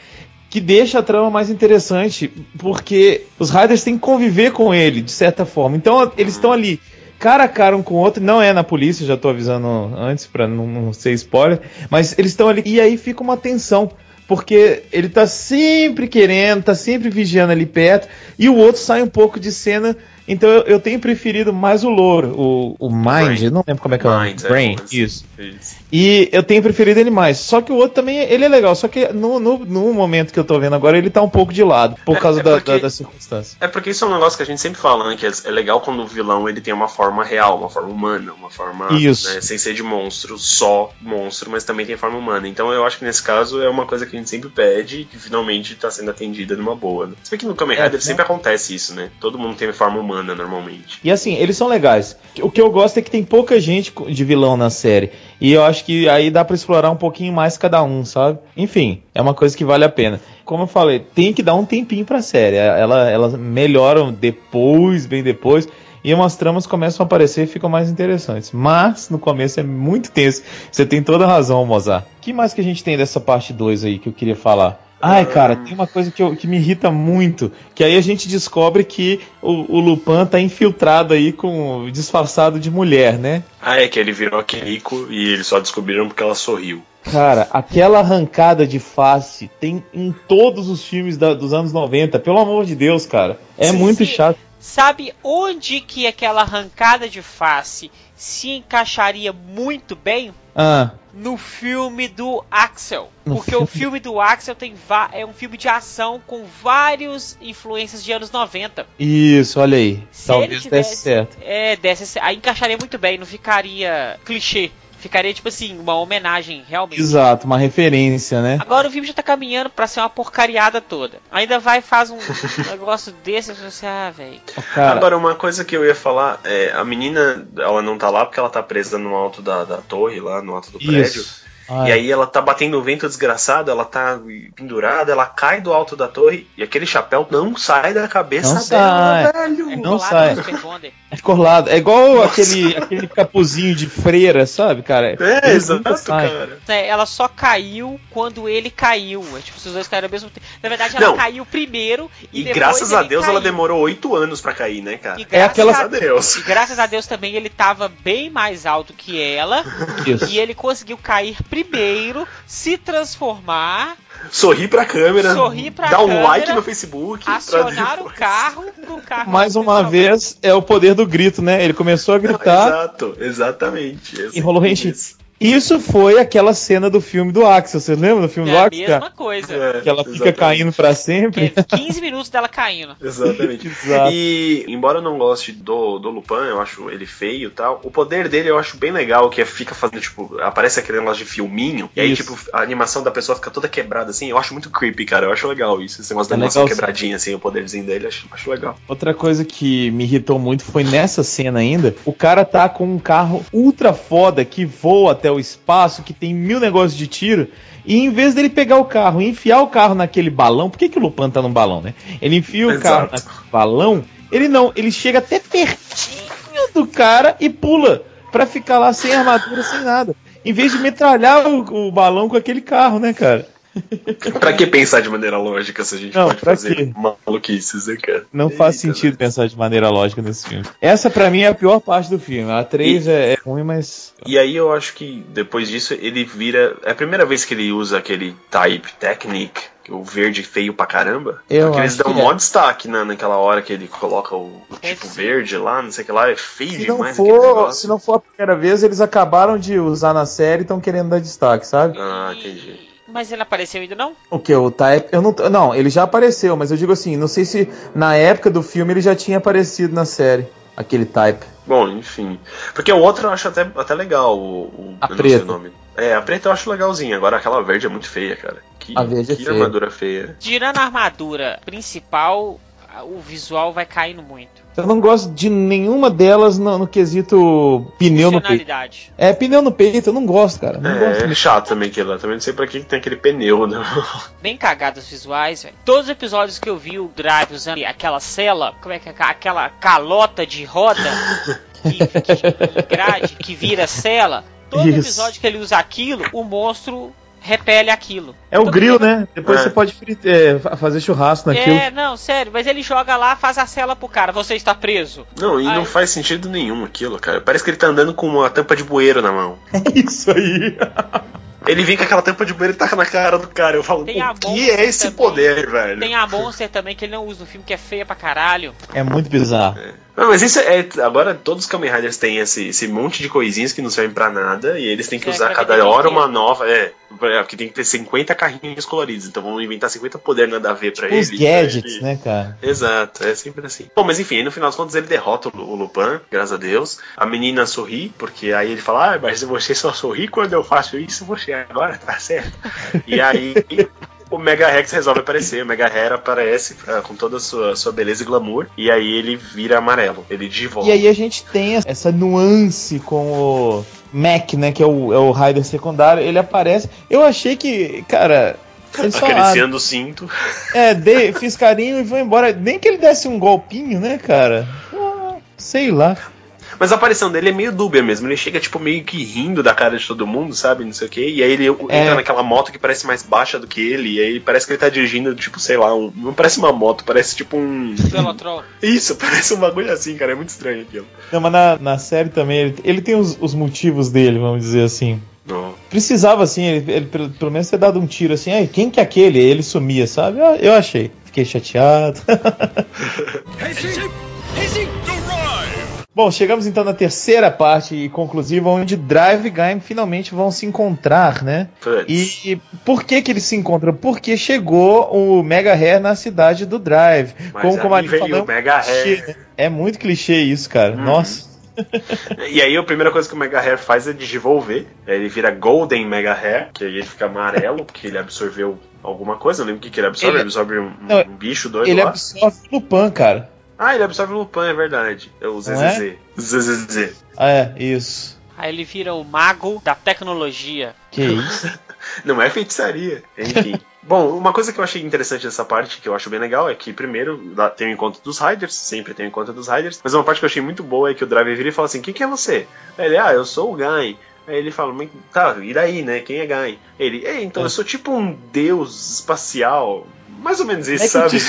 que deixa a trama mais interessante, porque os Riders têm que conviver com ele, de certa forma. Então, eles estão ali cara a cara um com o outro, não é na polícia, já tô avisando antes pra não, não ser spoiler, mas eles estão ali e aí fica uma tensão. Porque ele tá sempre querendo, tá sempre vigiando ali perto, e o outro sai um pouco de cena. Então eu, eu tenho preferido mais o Louro, o, o Mind, Brain. não lembro como é que é o. Mind, é, Brain, mas- isso. Isso. E eu tenho preferido ele mais. Só que o outro também, ele é legal. Só que no, no, no momento que eu tô vendo agora, ele tá um pouco de lado. Por É- causa é da, porque- da, da circunstância. É porque isso é um negócio que a gente sempre fala, né? Que é é legal quando o vilão ele tem uma forma real, uma forma humana, uma forma Isso. né, sem ser de monstro, só monstro, mas também tem forma humana. Então eu acho que nesse caso é uma coisa que a gente sempre pede e que finalmente tá sendo atendida numa boa. Né? Se bem que no Kamen É, Rider né? sempre acontece isso, né? Todo mundo tem forma humana normalmente. E assim, eles são legais. O que eu gosto é que tem pouca gente de vilão na série. E eu acho que aí dá pra explorar um pouquinho mais cada um, sabe? Enfim, é uma coisa que vale a pena. Como eu falei, tem que dar um tempinho pra série. Ela, elas melhoram depois, bem depois. E umas tramas começam a aparecer e ficam mais interessantes. Mas no começo é muito tenso. Você tem toda a razão, Mozart. O que mais que a gente tem dessa parte 2 aí que eu queria falar? Ai, cara, tem uma coisa que, eu- que me irrita muito, que aí a gente descobre que o, o Lupin tá infiltrado aí com disfarçado de mulher, né? Ah, é que ele virou aquele rico e eles só descobriram porque ela sorriu. Cara, aquela arrancada de face tem em todos os filmes da- dos anos 90, pelo amor de Deus, cara. É Sim, muito sim. chato. Sabe onde que aquela arrancada de face se encaixaria muito bem? Ah, No filme do Axel. No porque filme- o filme do Axel tem é um filme de ação com vários influências de anos 90. isso, olha aí. Se Talvez tivesse- desse certo. É, desse, aí encaixaria muito bem, não ficaria clichê. Ficaria tipo assim, uma homenagem, realmente. Exato, uma referência, né? Agora o filme já tá caminhando pra ser uma porcariada toda. Ainda vai e faz um negócio desse, você, ah, velho. Agora, uma coisa que eu ia falar é: a menina, ela não tá lá porque ela tá presa no alto da, da torre, lá no alto do prédio. Isso. E Ai, aí ela tá batendo um vento desgraçado, ela tá pendurada, ela cai do alto da torre e aquele chapéu não sai da cabeça Não dela, sai. velho. É Não colado sai. É colado. É igual aquele, aquele capuzinho de freira, sabe, cara? É, exato, sai. cara. É, Ela só caiu quando ele caiu. É tipo, se os dois caíram ao mesmo tempo. Na verdade, ela Não. caiu primeiro e, E depois graças a Deus ela caiu. demorou oito anos pra cair, né, cara? E É graças aquela- a Deus. E graças a Deus também ele tava bem mais alto que ela. Isso. e ele conseguiu cair primeiro, se transformar sorrir pra câmera, Sorrir pra dar um câmera, like no Facebook. Acionar o carro pro carro. Mais uma vez, é o poder do grito, né? Ele começou a gritar Exato, exatamente. e rolou reenchimento. Isso foi aquela cena do filme do Axel. Vocês lembram do filme É do a Axel? mesma cara? coisa. É, Que ela fica exatamente. caindo pra sempre. É 15 minutos dela caindo. Exatamente. Exato. E, embora eu não goste do, do Lupin, eu acho ele feio e tal, o poder dele eu acho bem legal, que é, fica fazendo, tipo, aparece aquele negócio de filminho, e aí, Isso. tipo, a animação da pessoa fica toda quebrada, assim, eu acho muito creepy, cara, eu acho legal isso, esse negócio da É animação legal, sim. quebradinha, assim, o poderzinho dele, acho, acho legal. Outra coisa que me irritou muito foi nessa cena ainda. O cara tá com um carro ultra foda que voa até o espaço, que tem mil negócios de tiro. E em vez dele pegar o carro e enfiar o carro naquele balão, por que, que o Lupin tá num balão, né? Ele enfia o Exato. carro naquele balão, ele não, ele chega até pertinho do cara e pula pra ficar lá sem armadura, sem nada. Em vez de metralhar o, o balão com aquele carro, né, cara? pra que pensar de maneira lógica se a gente Não, pode fazer quê? maluquices, né, cara? Não faz Eita, sentido né? pensar de maneira lógica nesse filme. Essa pra mim é a pior parte do filme. A 3 é, é ruim, mas. E aí eu acho que depois disso ele vira. É a primeira vez que ele usa aquele type technique, que o verde feio pra caramba. Eu porque eles dão que um é. maior destaque na, naquela hora que ele coloca o, o É tipo verde lá, não sei o que lá, é feio Se demais for, se não for a primeira vez, eles acabaram de usar na série e estão querendo dar destaque, sabe? Ah, entendi. Mas ele apareceu ainda não? O que? O Type. Eu não, não, ele já apareceu, mas eu digo assim, não sei se na época do filme ele já tinha aparecido na série. Aquele Type. Bom, enfim. Porque o outro eu acho até, até legal, o, o A eu não sei preta. o nome. É, a preta eu acho legalzinha, agora aquela verde é muito feia, cara. Que, A verde é que feia. armadura feia. Tirando a armadura principal, o visual vai caindo muito. Eu não gosto de nenhuma delas no, no quesito pneu no peito. É, pneu no peito, eu não gosto, cara. Não gosto É, é mesmo. chato também aquilo lá. Também não sei pra que que tem aquele pneu, né? Bem cagados os visuais, velho. Todos os episódios que eu vi o Drive usando aquela cela, como é que é? Aquela calota de roda que, que, grade, que vira cela. Todo Isso. episódio que ele usa aquilo, o monstro repele aquilo. É o Todo grill, né? Depois É. você pode é, fa- fazer churrasco naquilo. É, não, sério, mas ele joga lá, faz a cela pro cara, você está preso. Não, e Ai. não faz sentido nenhum aquilo, cara. Parece que ele tá andando com uma tampa de bueiro na mão. É isso aí. Ele vem com aquela tampa de bueiro e taca na cara do cara. Eu falo, o que é esse também. poder, velho? Tem a Monster também que ele não usa no filme, que é feia pra caralho. É muito bizarro. Não, mas isso é. Agora todos os Kamen Riders têm esse, esse monte de coisinhas que não servem pra nada e eles têm que É, usar cada hora uma nova. É, é, porque tem que ter 50 carrinhos coloridos. Então vamos inventar 50 poder nada a ver pra Os ele. gadgets, pra ele- né, cara? Exato, é sempre assim. Bom, mas enfim, aí no final das contas ele derrota o o Lupin, graças a Deus. A menina sorri, porque aí ele fala, ah, mas você só sorri quando eu faço isso, você agora tá certo. E aí o Mega Rex resolve aparecer, o Mega Hera aparece ah, com toda a sua, sua beleza e glamour, e aí ele vira amarelo, ele de volta. E aí a gente tem essa nuance com o Mac, né? Que é o, é o Raider secundário. Ele aparece. Eu achei que, cara. Acariciando o cinto. é, dei, fiz carinho e vou embora. Nem que ele desse um golpinho, né, cara? Ah, sei lá. Mas a aparição dele é meio dúbia mesmo. Ele chega, tipo, meio que rindo da cara de todo mundo, sabe? Não sei o quê. E aí ele entra É. naquela moto que parece mais baixa do que ele. E aí parece que ele tá dirigindo, tipo, sei lá, um... não parece uma moto, parece tipo um. Velotrol. Isso, parece um bagulho assim, cara. É muito estranho aquilo. Não, mas na, na série também, ele, ele tem os, os motivos dele, vamos dizer assim. Não. Precisava, assim, ele, ele pelo, pelo menos ter dado um tiro assim, Ai, quem que é aquele? Aí Ele sumia, sabe? Eu, eu achei. Fiquei chateado. Bom, chegamos então na terceira parte e conclusiva, onde Drive e Gaim finalmente vão se encontrar, né? E, por que que eles se encontram? Porque chegou o Mega Hair na cidade do Drive. Mas como como a aí gente veio falou, o Mega Hair. É muito clichê isso, cara. Uhum. Nossa. E aí a primeira coisa que o Mega Hair faz é desenvolver. Ele vira Golden Mega Hair, que aí ele fica amarelo, porque ele absorveu alguma coisa. Eu lembro o que, que ele absorve. Ele- Ele absorve um, Não, um bicho doido Ele lá. absorve o Lupin, cara. Ah, ele absorve o Lupin, é verdade. É o Não é? ZZZ. ZZZ. Ah, é, isso. Aí ele vira o mago da tecnologia. Que isso? Não é feitiçaria. Enfim. Bom, uma coisa que eu achei interessante dessa parte, que eu acho bem legal, é que primeiro tem o encontro dos Riders, sempre tem o encontro dos Riders, mas uma parte que eu achei muito boa é que o Driver vira e fala assim: quem que é você? Aí ele, ah, eu sou o Guy. Aí ele fala, mas tá, e daí, né? Quem é Guy? Ele, é, então É. eu sou tipo um deus espacial, mais ou menos isso, Como é sabe?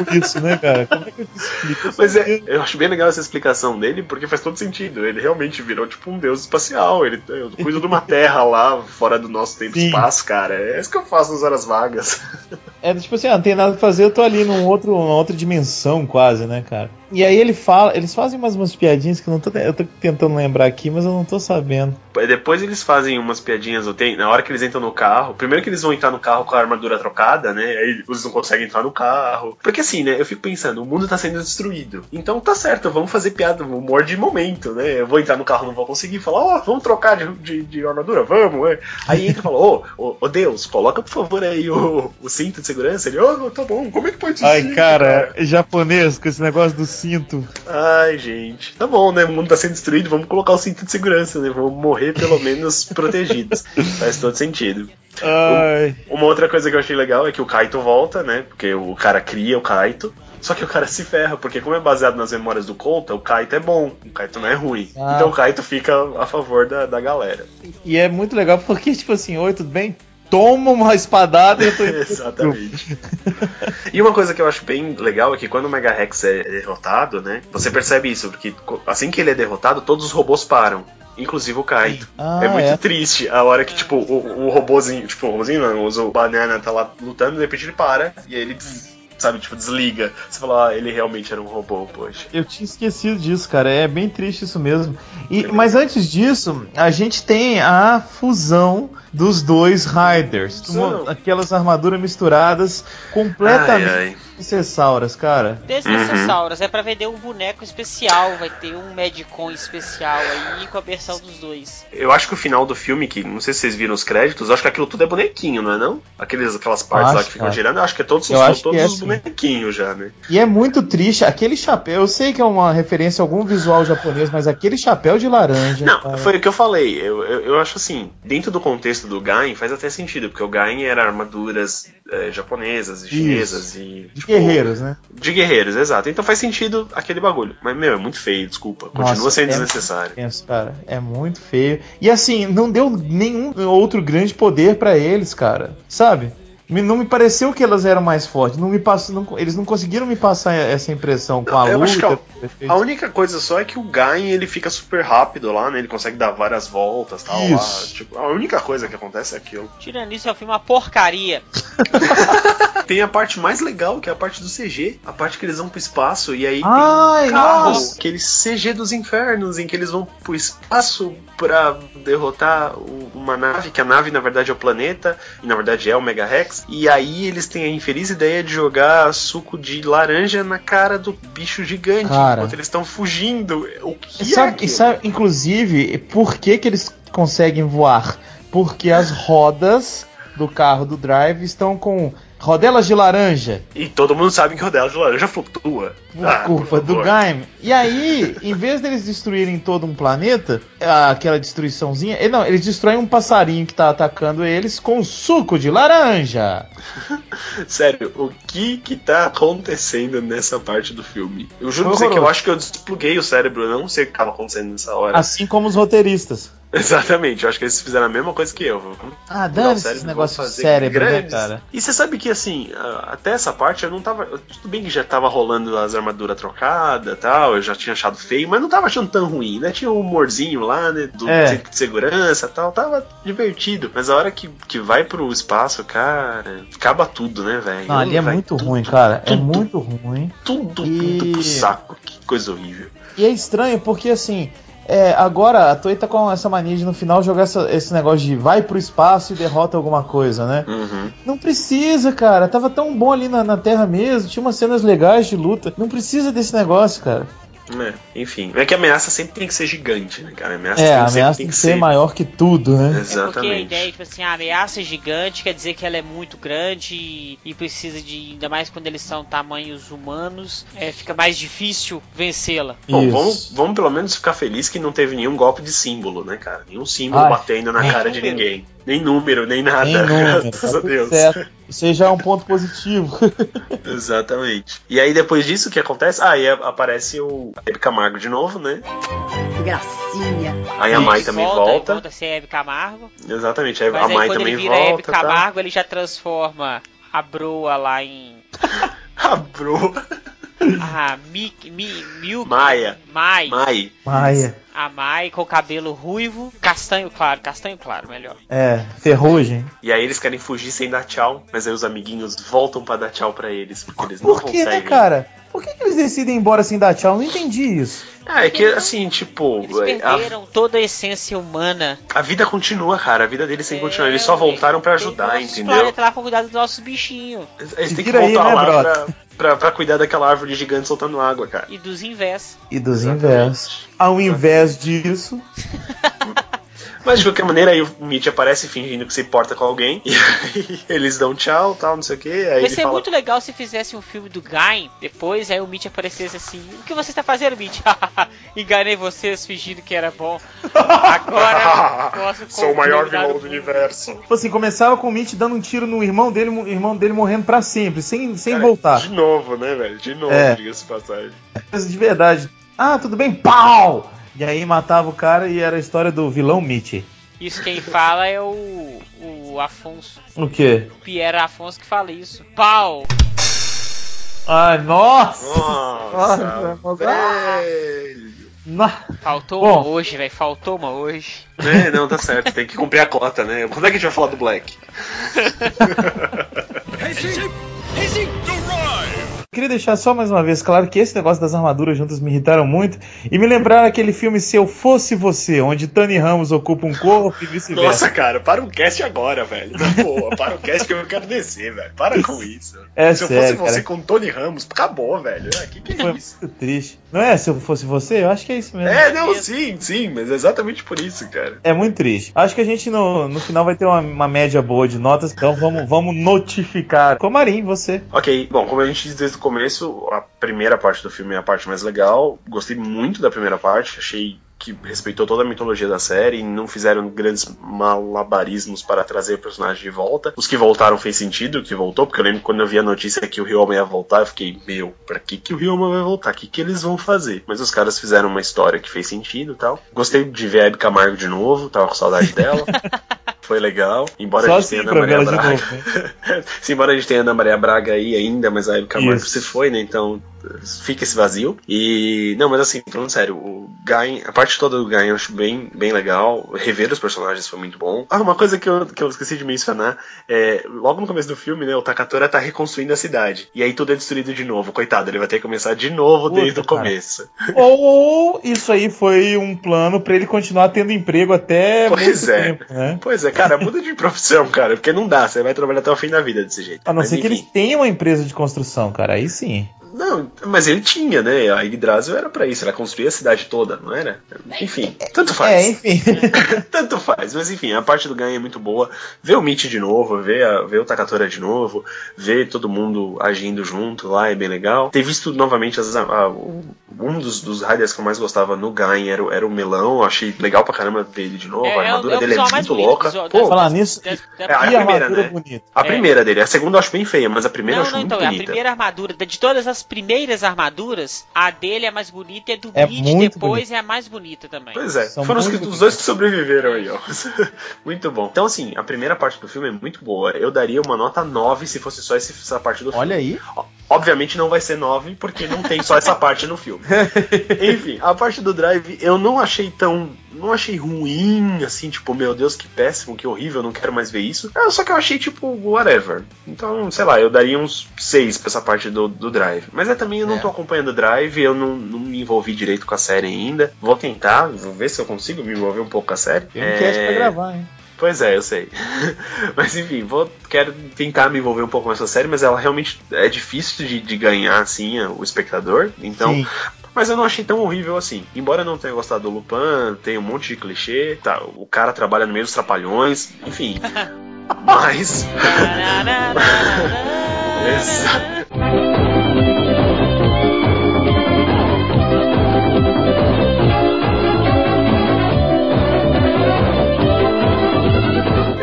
que eu isso, né, cara? Como é que eu te explico? Mas é, eu acho bem legal essa explicação dele, porque faz todo sentido. Ele realmente virou tipo um deus espacial. Ele eu cuido de uma terra lá, fora do nosso tempo e espaço, cara. É isso que eu faço nas horas vagas. É tipo assim, ah, não tem nada pra fazer, eu tô ali num outro, numa outra dimensão quase, né, cara? E aí ele fala, eles fazem umas, umas piadinhas que eu não tô, eu tô tentando lembrar aqui, mas eu não tô sabendo. Depois eles fazem umas piadinhas, tenho- na hora que eles entram no carro. Primeiro que eles vão entrar no carro com a armadura trocada, né? Aí eles não conseguem entrar no carro. Porque assim, né? Eu fico pensando, o mundo tá sendo destruído. Então tá certo, vamos fazer piada, humor de momento, né? Eu vou entrar no carro, não vou conseguir falar, ó, vamos trocar de, de, de armadura, vamos, é. Aí entra e fala, ô, ô, ô, Deus, coloca por favor aí o, o cinto de segurança. Ele, ô, tá bom, como é que pode ser? Ai, cara, japonês com esse negócio do cinto. Ai, gente. Tá bom, né? O mundo tá sendo destruído, vamos colocar o cinto de segurança, né? Vamos morrer pelo menos protegidos. Faz todo sentido. Ai. Uma outra coisa que eu achei legal é que o Kaito volta, né? Porque o cara cria o Kaito. Só que o cara se ferra, porque como é baseado nas memórias do Kouta, o Kaito é bom, o Kaito não é ruim. Ah. Então o Kaito fica a favor da, da galera. E é muito legal porque, tipo assim, oi, tudo bem? Toma uma espadada e eu tô Exatamente. e uma coisa que eu acho bem legal é que quando o Mega Rex é derrotado, né? Você percebe isso, porque assim que ele é derrotado, todos os robôs param. Inclusive o Kaito. Ah, é muito é. triste a hora que, tipo, o, o robôzinho, tipo, o robôzinho não, o Banana tá lá lutando, de repente ele para e aí ele, sabe, tipo, desliga. Você fala, ah, ele realmente era um robô, poxa. Eu tinha esquecido disso, cara. É bem triste isso mesmo. E, mas antes disso, a gente tem a fusão dos dois Riders. Uma- aquelas armaduras misturadas completamente Ai, ai. Desnecessárias, cara. Desnecessauras, é pra vender um boneco especial, vai ter um Medicon especial aí com a versão dos dois. Eu acho que o final do filme, que não sei se vocês viram os créditos, eu acho que aquilo tudo é bonequinho, não é não? Aqueles, aquelas partes lá Acho, que ficam cara. girando, eu acho que é todos, são acho que todos é, os bonequinhos já, né? E é muito triste. Aquele chapéu, eu sei que é uma referência a algum visual japonês, mas aquele chapéu de laranja. Não, cara, foi o que eu falei. Eu, eu, eu acho assim, dentro do contexto do Gain faz até sentido, porque o Gain era armaduras é, japonesas e chinesas e. de tipo, guerreiros, né? De guerreiros, exato. Então faz sentido aquele bagulho. Mas, meu, é muito feio, desculpa. Continua Nossa, sendo é desnecessário. Cara, é muito feio. E assim, não deu nenhum outro grande poder pra eles, cara. Sabe? Não me pareceu que elas eram mais fortes. Não me passou, não- eles não conseguiram me passar essa impressão com a Eu luta. a- o. A única coisa só é que o Gain ele fica super rápido lá, né? Ele consegue dar várias voltas tal. Lá. Tipo, a única coisa que acontece é aquilo. Tirando isso, é filme uma porcaria. Tem a parte mais legal, que é a parte do CG. A parte que eles vão pro espaço e aí Ai, tem carro, nossa. aquele CG dos infernos, em que eles vão pro espaço pra derrotar o- uma nave, que a nave na verdade é o planeta, e na verdade é o Mega Rex. E aí eles têm a infeliz ideia de jogar suco de laranja na cara do bicho gigante, Cara. enquanto eles estão fugindo. O que E sabe, é sabe, inclusive, por que, que eles conseguem voar? Porque as rodas do carro do Drive estão com rodelas de laranja. E todo mundo sabe que o rodela de laranja flutua. Por Ah, culpa por do. Gaim. E aí, em vez deles destruírem todo um planeta, aquela destruiçãozinha, eh, não, eles destroem um passarinho que tá atacando eles com suco de laranja. Sério, o que que tá acontecendo nessa parte do filme? Eu juro pra você que eu acho que eu despluguei o cérebro, eu não sei o que tava acontecendo nessa hora. Assim como os roteiristas. Exatamente, eu acho que eles fizeram a mesma coisa que eu. Ah, o dane esse negócio de cérebro, né, cara? E você sabe que, assim, até essa parte eu não tava. Tudo bem que já tava rolando as armaduras trocadas tal, eu já tinha achado feio, mas não tava achando tão ruim, né? Tinha um humorzinho lá, né? Do É. centro de segurança tal, tava divertido. Mas a hora que, que vai pro espaço, cara, acaba tudo, né, velho? Não, ali é muito tudo, ruim, cara. É tudo, muito ruim. Tudo, E- tudo pro saco. Que coisa horrível. E é estranho porque assim. É, agora a Toei tá com essa mania de no final jogar essa- esse negócio de vai pro espaço e derrota alguma coisa, né? Uhum. Não precisa, cara. Tava tão bom ali na, na Terra mesmo. Tinha umas cenas legais de luta. Não precisa desse negócio, cara. É, enfim. É que a ameaça sempre tem que ser gigante, né, cara? A ameaça É, tem, a sempre ameaça tem que ser maior que tudo, né? É porque a Exatamente. ideia, tipo assim, a ameaça é gigante, quer dizer que ela é muito grande e, e precisa de. Ainda mais quando eles são tamanhos humanos, é, fica mais difícil vencê-la. Bom, Isso. vamos, vamos pelo menos ficar feliz que não teve nenhum golpe de símbolo, né, cara? Nenhum símbolo Ai, batendo na nem cara de ninguém. Nem número, nem nada. Nem número, graças tá a Deus. certo. Isso aí já é um ponto positivo. Exatamente. E aí depois disso, o que acontece? Ah, aí aparece o Hebe Camargo de novo, né? Gracinha. Aí a Mai Ele também volta, volta. a ser Hebe Camargo. Exatamente, aí Mas a aí Mai quando também ele vira Hebe volta. tá? Camargo, ele já transforma a broa lá em. a broa. A Mi, Mi, Milk. Maia. Mai. Mai. Maia. A Mai com o cabelo ruivo, castanho claro, castanho claro, melhor. É, ferrugem. E aí eles querem fugir sem dar tchau, mas aí os amiguinhos voltam pra dar tchau pra eles, porque eles Por não que, né, conseguem. cara? Por que, que eles decidem ir embora sem dar tchau? Eu não entendi isso. Ah, é que assim, tipo, Eles a, perderam toda a essência humana. a vida continua, cara. A vida deles tem que continuar. Eles só É, voltaram pra tem ajudar, entendeu? planetas lá pra cuidar dos nossos bichinhos. Eles têm que vira aí, voltar né, lá pra, pra, pra cuidar daquela árvore gigante soltando água, cara. E dos invés. E dos Exatamente. Ao invés disso. Mas de qualquer maneira, aí o Mitch aparece fingindo que se importa com alguém. E aí eles dão tchau, tal, não sei o que. Aí ser fala. muito legal se fizesse um filme do Guy, depois aí o Mitch aparecesse assim, o que você está fazendo, Mitch? Enganei vocês fingindo que era bom. Agora posso Sou o maior vilão do mundo." universo. Tipo assim, começava com o Mitch dando um tiro no irmão dele, o irmão dele morrendo pra sempre, sem, sem Cara, voltar. De novo, né, velho? De novo, É. diga-se passagem. Mas de verdade. Ah, tudo bem? Pau! E aí matava o cara e era a história do vilão Mitch. Isso quem fala é o, o Afonso, O quê? o Pierre Afonso que fala isso. Pau! Ai, nossa! Nossa, Nossa, velho. Faltou Bom. uma hoje, velho, faltou uma hoje. É, não, tá certo. Tem que cumprir a cota, né? Quando é que a gente vai falar do Black? Queria deixar só mais uma vez claro que esse negócio das armaduras juntas me irritaram muito e me lembraram aquele filme Se Eu Fosse Você, onde Tony Ramos ocupa um corpo e vice-versa. Nossa, cara, para o cast agora, velho. Na boa, para o cast que eu quero descer, velho. Para com isso. É Se eu sério, fosse você cara. com Tony Ramos, acabou, velho. Ah, que que é Foi isso? muito triste. Não é? Se eu fosse você, eu acho que é isso mesmo. É, não, sim, sim, mas é exatamente por isso, cara. É muito triste. Acho que a gente no, no final vai ter uma, uma média boa de notas, então vamos, vamos notificar. Comarim, você. Ok, bom, como a gente o começo, a primeira parte do filme é a parte mais legal. Gostei muito da primeira parte, achei que respeitou toda a mitologia da série não fizeram grandes malabarismos para trazer o personagem de volta. Os que voltaram fez sentido, que voltou, porque eu lembro quando eu vi a notícia que o Ryoma ia voltar, eu fiquei, meu, pra que, que o Ryoma vai voltar? O que, que eles vão fazer? Mas os caras fizeram uma história que fez sentido tal. Gostei de ver a Hebe Camargo de novo, tava com saudade dela. Foi legal, embora Só a gente tenha assim Ana pra ver Maria Braga. né? Sim, embora a gente tenha Ana Maria Braga aí ainda, mas a Hebe Camargo se foi, né? Então fica esse vazio. E. Não, mas assim, falando sério, o Gain, a parte toda do Gain eu acho bem, bem legal. Rever os personagens foi muito bom. Ah, uma coisa que eu, que eu esqueci de mencionar é. Logo no começo do filme, né? O Takatora tá reconstruindo a cidade. E aí tudo é destruído de novo. Coitado, ele vai ter que começar de novo Puta, desde o cara. começo. Ou isso aí foi um plano pra ele continuar tendo emprego até Pois muito é. tempo, né? Pois é, cara, muda de profissão, cara, porque não dá, você vai trabalhar até o fim da vida desse jeito. A não Mas, ser que enfim. eles tenham uma empresa de construção, cara. Aí sim. Não, mas ele tinha, né? A Yggdrasil era pra isso, era construir a cidade toda, não era? Enfim, tanto faz. É, enfim. Tanto faz, mas enfim, a parte do ganho é muito boa. Ver o Mitch de novo, ver, a- ver o Takatora de novo, ver todo mundo agindo junto lá é bem legal. Ter visto novamente as- a- a- um dos, dos Riders que eu mais gostava no Gain era, o- era o Melão, achei legal pra caramba ver ele de novo. a armadura dele é visual mais muito louca. visual- Pô, Falar nisso, da- É, a primeira, armadura né? bonita. a é. primeira dele, a segunda eu acho bem feia, mas a primeira eu Não, acho não, muito então, é a bonita. primeira armadura. De todas as primeiras armaduras, a dele é mais bonita e a do É Bleach depois é a mais bonita também. Pois é, São foram os, os dois que sobreviveram aí, ó. muito bom. Então, assim, a primeira parte do filme é muito boa. Eu daria uma nota 9 se fosse só essa parte do filme. Olha aí. Obviamente não vai ser 9, porque não tem só essa parte no filme. Enfim, a parte do drive eu não achei tão. Não achei ruim, assim, tipo, meu Deus, que péssimo, que horrível, não quero mais ver isso. É, Só que eu achei, tipo, whatever. Então, sei lá, eu daria uns 6 pra essa parte do, do drive. Mas é também, eu não É. tô acompanhando o drive, eu não, não me envolvi direito com a série ainda. Vou tentar, vou ver se eu consigo me envolver um pouco com a série. Tem um cast pra gravar, hein? Pois é, eu sei. mas enfim, vou, quero tentar me envolver um pouco com essa série, mas ela realmente é difícil de, de ganhar, assim, o espectador. Então. Sim. Mas eu não achei tão horrível assim. Embora eu não tenha gostado do Lupin, tem um monte de clichê, tá, o cara trabalha no meio dos trapalhões, enfim. mas. Exato.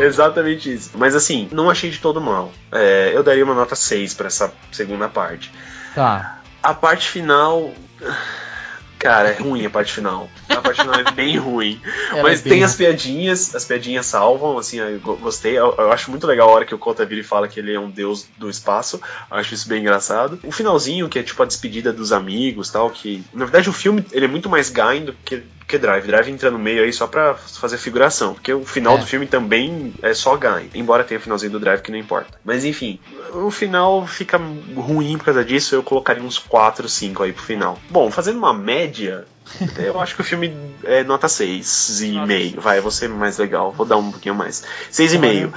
Exatamente isso. Mas assim, não achei de todo mal. É, eu daria uma nota 6 pra essa segunda parte. Tá. A parte final. Cara, é ruim a parte final. A parte final é bem ruim. Ela Mas é bem tem as piadinhas, as piadinhas salvam, assim, eu gostei. Eu, eu, acho muito legal a hora que o Kota vira e fala que ele é um deus do espaço. Eu acho isso bem engraçado. O finalzinho, que é tipo a despedida dos amigos tal, que. Na verdade, o filme ele é muito mais Gain do que que Drive. Drive entra no meio aí só pra fazer figuração, porque o final é. do filme também é só Gain, embora tenha o finalzinho do Drive que não importa. Mas enfim, o final fica ruim por causa disso, eu colocaria uns 4, 5 aí pro final. Bom, fazendo uma média, eu acho que o filme é nota 6,5. Vai, vou ser mais legal, vou dar um pouquinho mais. 6,5.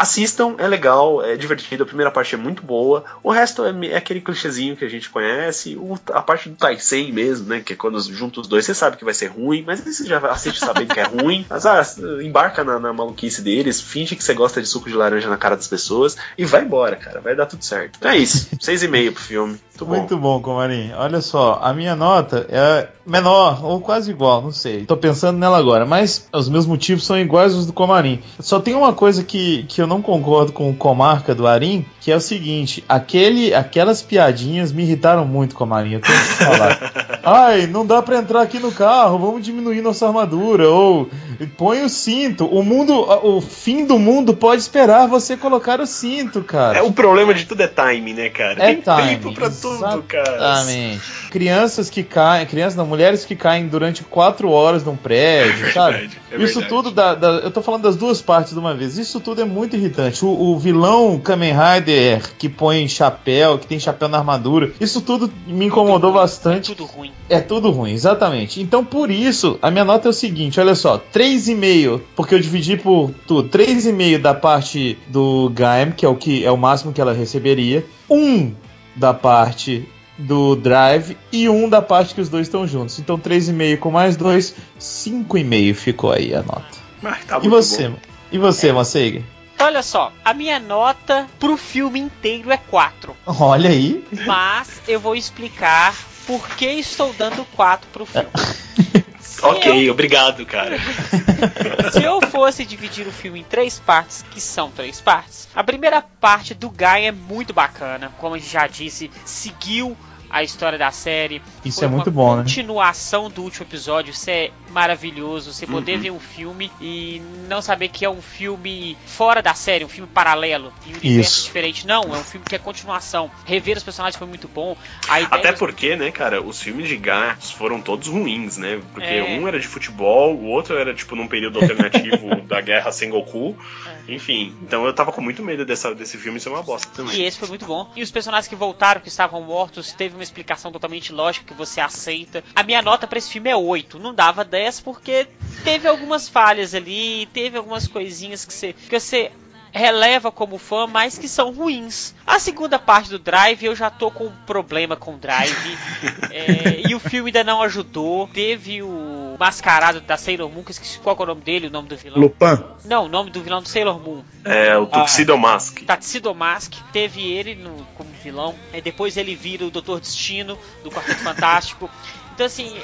Assistam, é legal, é divertido, a primeira parte é muito boa, o resto é, é aquele clichêzinho que a gente conhece, o, a parte do Taisen mesmo, né, que é quando junta os dois, você sabe que vai ser ruim, mas você já assiste sabendo que é ruim, mas ah, embarca na, na, maluquice deles, finge que você gosta de suco de laranja na cara das pessoas e vai embora, cara, vai dar tudo certo. Então é isso, 6,5 pro filme. Muito bom. Muito bom, Comarim. Olha só, a minha nota é menor ou quase igual, não sei. Tô pensando nela agora, mas os meus motivos são iguais aos do Comarim. Só tem uma coisa que, que eu não concordo com o Comarca do Arim, que é o seguinte: aquele, aquelas piadinhas me irritaram muito, Comarim. Eu tenho que falar. Ai, não dá para entrar aqui no carro, vamos diminuir nossa armadura. Ou põe o cinto. O mundo, o fim do mundo pode esperar você colocar o cinto, cara. É o problema de tudo é time, né, cara? É Tem time, tempo pra tudo, cara. Exatamente. Crianças que caem, crianças não, mulheres que caem durante quatro horas num prédio, é sabe? Verdade, é Isso tudo da, da, eu tô falando das duas partes de uma vez. Isso tudo é muito irritante. O, o vilão Kamen Rider que põe chapéu, que tem chapéu na armadura, isso tudo me incomodou tudo bastante. É tudo ruim. É tudo ruim, exatamente. Então por isso, a minha nota é o seguinte, olha só, 3,5, porque eu dividi por tudo. 3,5 da parte do Gaim, que é o que é o máximo que ela receberia. 1 da parte do Drive e um da parte que os dois estão juntos. Então 3,5 com mais 2, 5,5 ficou aí a nota. Tá e você? Bom. E você, é. Maceiga? Olha só, a minha nota pro filme inteiro é 4. Olha aí. Mas eu vou explicar por que estou dando 4 pro filme. ok, eu... obrigado, cara. Se eu fosse dividir o filme em três partes, que são três partes, a primeira parte do Guy é muito bacana, como a gente já disse, seguiu a história da série. Isso é muito bom, né? Continuação do último episódio, isso é maravilhoso. Você poder uhum. ver um filme e não saber que é um filme fora da série, um filme paralelo, em um universo isso. diferente. Não, é um filme que é continuação. Rever os personagens foi muito bom. Até porque, né, cara, os filmes de gatos foram todos ruins, né? Porque é... um era de futebol, o outro era tipo num período alternativo da guerra sem Goku. É. Enfim, então eu tava com muito medo dessa, desse filme ser uma bosta também. E esse foi muito bom. E os personagens que voltaram, que estavam mortos, teve uma explicação totalmente lógica que você aceita. A minha nota para esse filme é 8. Não dava 10 porque teve algumas falhas ali, teve algumas coisinhas que você, que você releva como fã, mas que são ruins. A segunda parte do Drive, eu já tô com um problema com o Drive. é, e o filme ainda não ajudou. Teve o mascarado da Sailor Moon, que esqueci qual é o nome dele, o nome do vilão. Lupin. Não, o nome do vilão do Sailor Moon. É, o Tuxedo ah, Mask. Tuxedo Mask. Teve ele no, como vilão. E depois ele vira o Doutor Destino, do Quarteto Fantástico. Então, assim,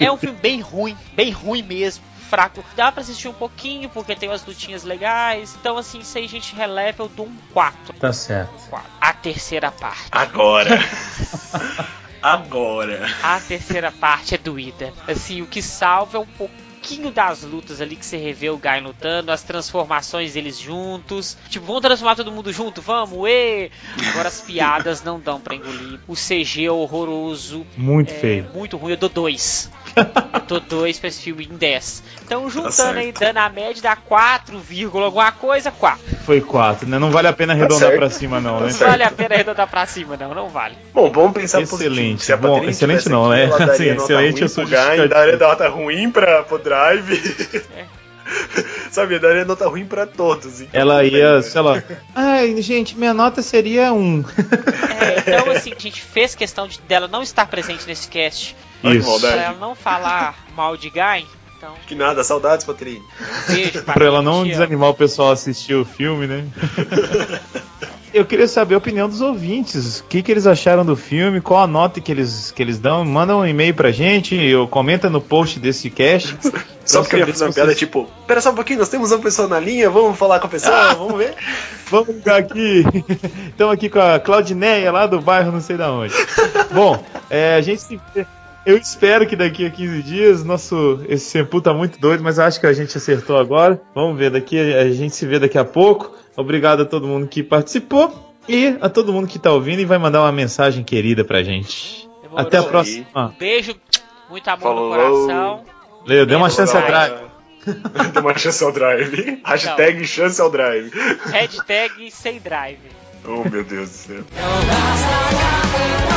é um filme bem ruim, bem ruim mesmo fraco. Dá pra assistir um pouquinho, porque tem umas lutinhas legais. Então, assim, se a gente releva, eu dou um 4. Tá certo. 4. A terceira parte. Agora. Agora. A terceira parte é doída. Assim, o que salva é um pouquinho das lutas ali que você revê o Guy lutando, as transformações deles juntos. Tipo, vamos transformar todo mundo junto? Vamos, e Agora as piadas não dão pra engolir. O CG é horroroso. Muito é, feio. Muito ruim. Eu dou dois. Eu tô 2 pra esse filme em 10. Então, tá juntando tá aí, dando a média, dá 4, alguma coisa, 4. Foi 4, né? Não vale a pena tá arredondar tá pra cima, não, né? Não vale a pena arredondar pra cima, não, não vale. Bom, vamos pensar excelente. Se a Bom, excelente não, né? Sim, excelente eu sou ganho, daria nota ruim pra, pro Drive. É. Sabe, daria nota ruim pra todos. Então ela ia, né? sei lá. Ai, gente, minha nota seria 1. Um. É, então, assim, a gente fez questão de, dela não estar presente nesse cast isso. Pra ela não falar mal de Guy. Então... Que nada, saudades, Patrícia. Um beijo, pra ela não desanimar o pessoal a assistir o filme, né? Eu queria saber a opinião dos ouvintes. O que, que eles acharam do filme? Qual a nota que eles, que eles dão? Manda um e-mail pra gente, ou comenta no post desse cast. Só queria fazer uma piada tipo: Pera só um pouquinho, nós temos uma pessoa na linha, vamos falar com a pessoa, vamos ver. Vamos ligar aqui. Estamos aqui com a Claudineia lá do bairro, não sei da onde. Bom, é, a gente se vê Eu espero que daqui a 15 dias nosso esse Senpu tá muito doido, mas eu acho que a gente acertou agora. Vamos ver daqui, a gente se vê daqui a pouco. Obrigado a todo mundo que participou e a todo mundo que tá ouvindo e vai mandar uma mensagem querida pra gente. Demorou. Até a próxima. Beijo, muito amor Falou. no coração. Leo, dê uma chance ao Drive. Dê uma chance ao drive. Hashtag chance ao drive. Hashtag sem drive. Oh meu Deus do céu.